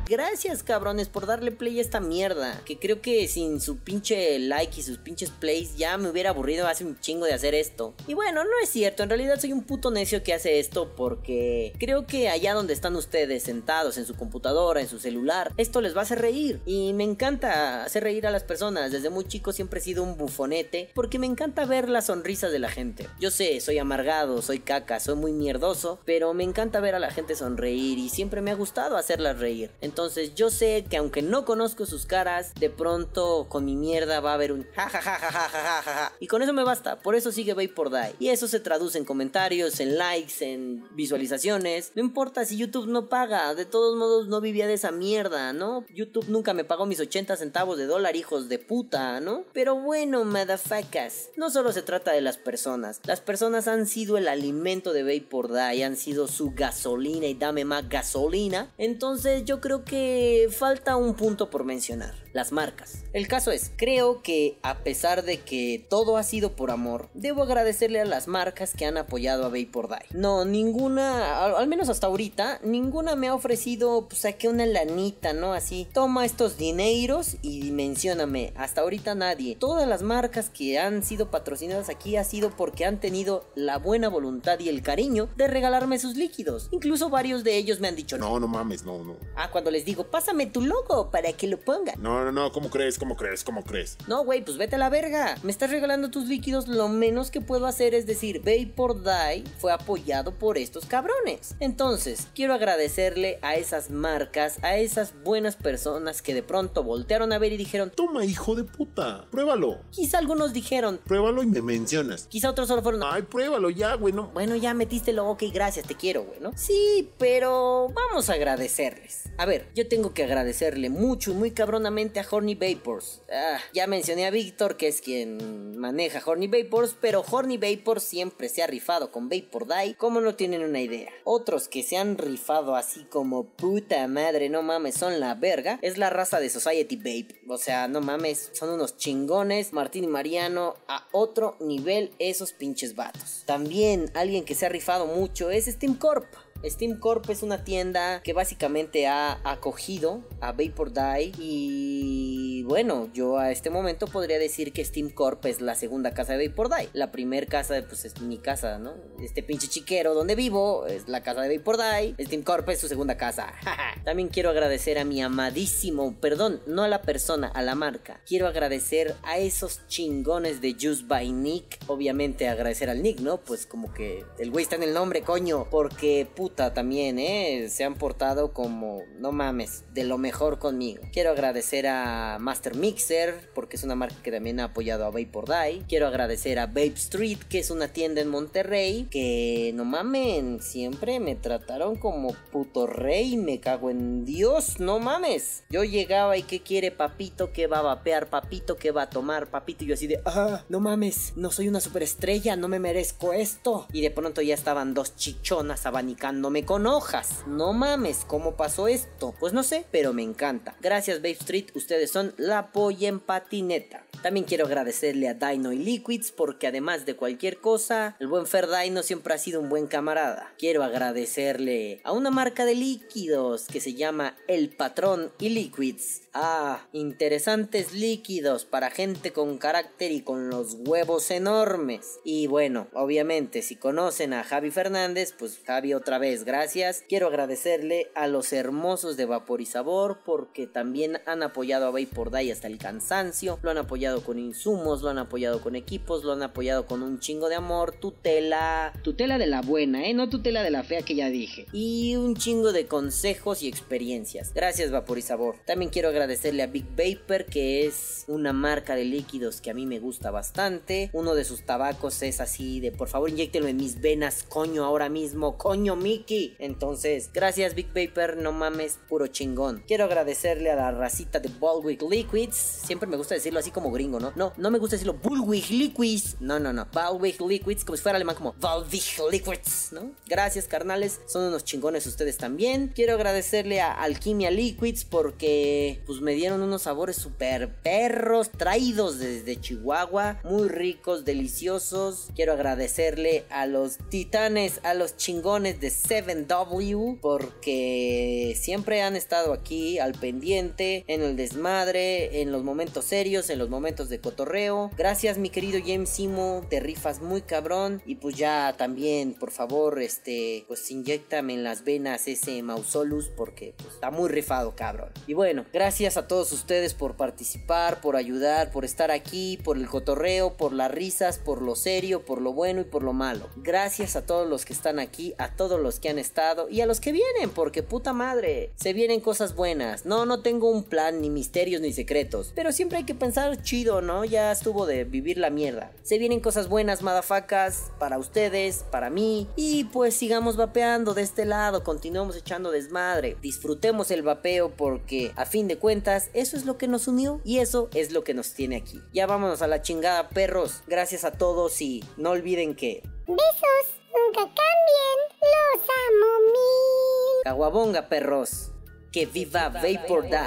Gracias, cabrones, por darle play a esta mierda. Que creo que sin su pinche like y sus pinches plays ya me hubiera aburrido hace un chingo de hacer esto. Y bueno, no es cierto, en realidad soy un puto necio que hace esto porque creo que allá donde están ustedes sentados en su computadora, en su celular, esto les va a hacer reír. Y me encanta hacer reír a las personas. Desde muy chico siempre he sido un bufonete porque me encanta ver las sonrisas de la gente. Yo sé, soy amargado, soy caca, soy muy mierdoso, pero me encanta ver a la gente sonreír y siempre me ha gustado hacerlas reír. Entonces entonces yo sé que aunque no conozco sus caras, de pronto con mi mierda va a haber un jajajajajajaja. Y con eso me basta, por eso sigue por Die. Y eso se traduce en comentarios, en likes, en visualizaciones. No importa si YouTube no paga, de todos modos no vivía de esa mierda, ¿no? YouTube nunca me pagó mis 80 centavos de dólar, hijos de puta, ¿no? Pero bueno, madafacas, no solo se trata de las personas. Las personas han sido el alimento de por Die, han sido su gasolina y dame más gasolina. Entonces yo creo que falta un punto por mencionar. Las marcas. El caso es, creo que a pesar de que todo ha sido por amor, debo agradecerle a las marcas que han apoyado a Vapor Die. No, ninguna, al, menos hasta ahorita, ninguna me ha ofrecido, pues aquí una lanita, ¿no? Así, toma estos dineros y mencióname. Hasta ahorita nadie. Todas las marcas que han sido patrocinadas aquí ha sido porque han tenido la buena voluntad y el cariño de regalarme sus líquidos. Incluso varios de ellos me han dicho, no, no mames, no, no. Ah, cuando les digo, pásame tu logo para que lo ponga. No, no, no, ¿cómo crees? ¿Cómo crees? ¿Cómo crees? No, güey, pues vete a la verga. Me estás regalando tus líquidos, lo menos que puedo hacer es decir, Vapor Die fue apoyado por estos cabrones. Entonces, quiero agradecerle a esas marcas, a esas buenas personas que de pronto voltearon a ver y dijeron, toma hijo de puta, pruébalo. Quizá algunos dijeron, pruébalo y me mencionas. Quizá otros solo fueron, ay, pruébalo ya, güey, no. Bueno, ya metiste lo ok, gracias, te quiero, güey, ¿no? Sí, pero vamos a agradecerles. A ver, yo tengo que agradecerle mucho y muy cabronamente a Horny Vapors. Ah, ya mencioné a Víctor, que es quien maneja Horny Vapors, pero Horny Vapors siempre se ha rifado con Vapor Die, como no tienen una idea. Otros que se han rifado así como puta madre, no mames, son la verga, es la raza de Society Vape. O sea, no mames, son unos chingones. Martín y Mariano a otro nivel esos pinches vatos. También alguien que se ha rifado mucho es Steam Corp. Steam Corp es una tienda que básicamente ha acogido a Vapor Die y bueno, yo a este momento podría decir que Steam Corp es la segunda casa de Vapor Die. La primera casa pues es mi casa, ¿no? Este pinche chiquero donde vivo es la casa de Vapor Die. Steam Corp es su segunda casa. También quiero agradecer a mi amadísimo, perdón, no a la persona, a la marca. Quiero agradecer a esos chingones de Juice by Nick. Obviamente agradecer al Nick, ¿no? Pues como que el güey está en el nombre, coño. Porque puta también, ¿eh? Se han portado como, no mames, de lo mejor conmigo. Quiero agradecer a Master Mixer, porque es una marca que también ha apoyado a Vapor Die. Quiero agradecer a Vape Street, que es una tienda en Monterrey, que no mamen, siempre me trataron como puto rey, me cago en Dios, no mames. Yo llegaba y ¿qué quiere papito? ¿Qué va a vapear papito? ¿Qué va a tomar papito? Y yo así de, ah, no mames, no soy una superestrella, no me merezco esto. Y de pronto ya estaban dos chichonas abanicando me con hojas. No mames, ¿cómo pasó esto? Pues no sé, pero me encanta. Gracias Babe Street, ustedes son la polla en patineta. También quiero agradecerle a Dino y Liquids porque además de cualquier cosa, el buen Fer Dino siempre ha sido un buen camarada. Quiero agradecerle a una marca de líquidos que se llama El Patrón y Liquids. Ah, interesantes líquidos para gente con carácter y con los huevos enormes. Y bueno, obviamente si conocen a Javi Fernández, pues Javi otra vez gracias. Quiero agradecerle a los hermosos de Vapor y Sabor porque también han apoyado a Vapor Day hasta el cansancio, lo han apoyado con insumos, lo han apoyado con equipos, lo han apoyado con un chingo de amor, tutela, tutela de la buena, eh, no tutela de la fea que ya dije, y un chingo de consejos y experiencias. Gracias Vapor y Sabor. También quiero agradecerle a Big Vapor que es una marca de líquidos que a mí me gusta bastante. Uno de sus tabacos es así de por favor inyectenlo en mis venas, coño, ahora mismo, coño Mickey entonces, gracias Big Paper, no mames, puro chingón. Quiero agradecerle a la racita de Baldwick Liquids. Siempre me gusta decirlo así como gringo, ¿no? No, no me gusta decirlo Bullwig Liquids. No, no, no. Bullwig Liquids, como si fuera alemán, como Bullwig Liquids, ¿no? Gracias, carnales. Son unos chingones ustedes también. Quiero agradecerle a Alquimia Liquids porque, pues, me dieron unos sabores super perros, traídos desde Chihuahua. Muy ricos, deliciosos. Quiero agradecerle a los titanes, a los chingones de 7W porque siempre han estado aquí al pendiente, en el desmadre, en los momentos serios, en los momentos de cotorreo. Gracias mi querido James Simo, te rifas muy cabrón y pues ya también, por favor, este, pues inyectame en las venas ese Mausolus porque pues, está muy rifado, cabrón. Y bueno, gracias a todos ustedes por participar, por ayudar, por estar aquí, por el cotorreo, por las risas, por lo serio, por lo bueno y por lo malo. Gracias a todos los que están aquí, a todos los que han estado y a los que vienen, porque puta madre, se vienen cosas buenas. No, no tengo un plan, ni misterios, ni secretos, pero siempre hay que pensar chido, ¿no? Ya estuvo de vivir la mierda. Se vienen cosas buenas, madafacas, para ustedes, para mí, y pues sigamos vapeando de este lado, continuemos echando desmadre, disfrutemos el vapeo porque a fin de cuentas eso es lo que nos unió y eso es lo que nos tiene aquí. Ya vámonos a la chingada, perros. Gracias a todos y no olviden que Besos, nunca cambien. Los amo mil. Caguabonga, perros. Que viva Vapor Die.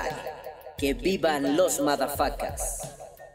Que vivan los madafacas.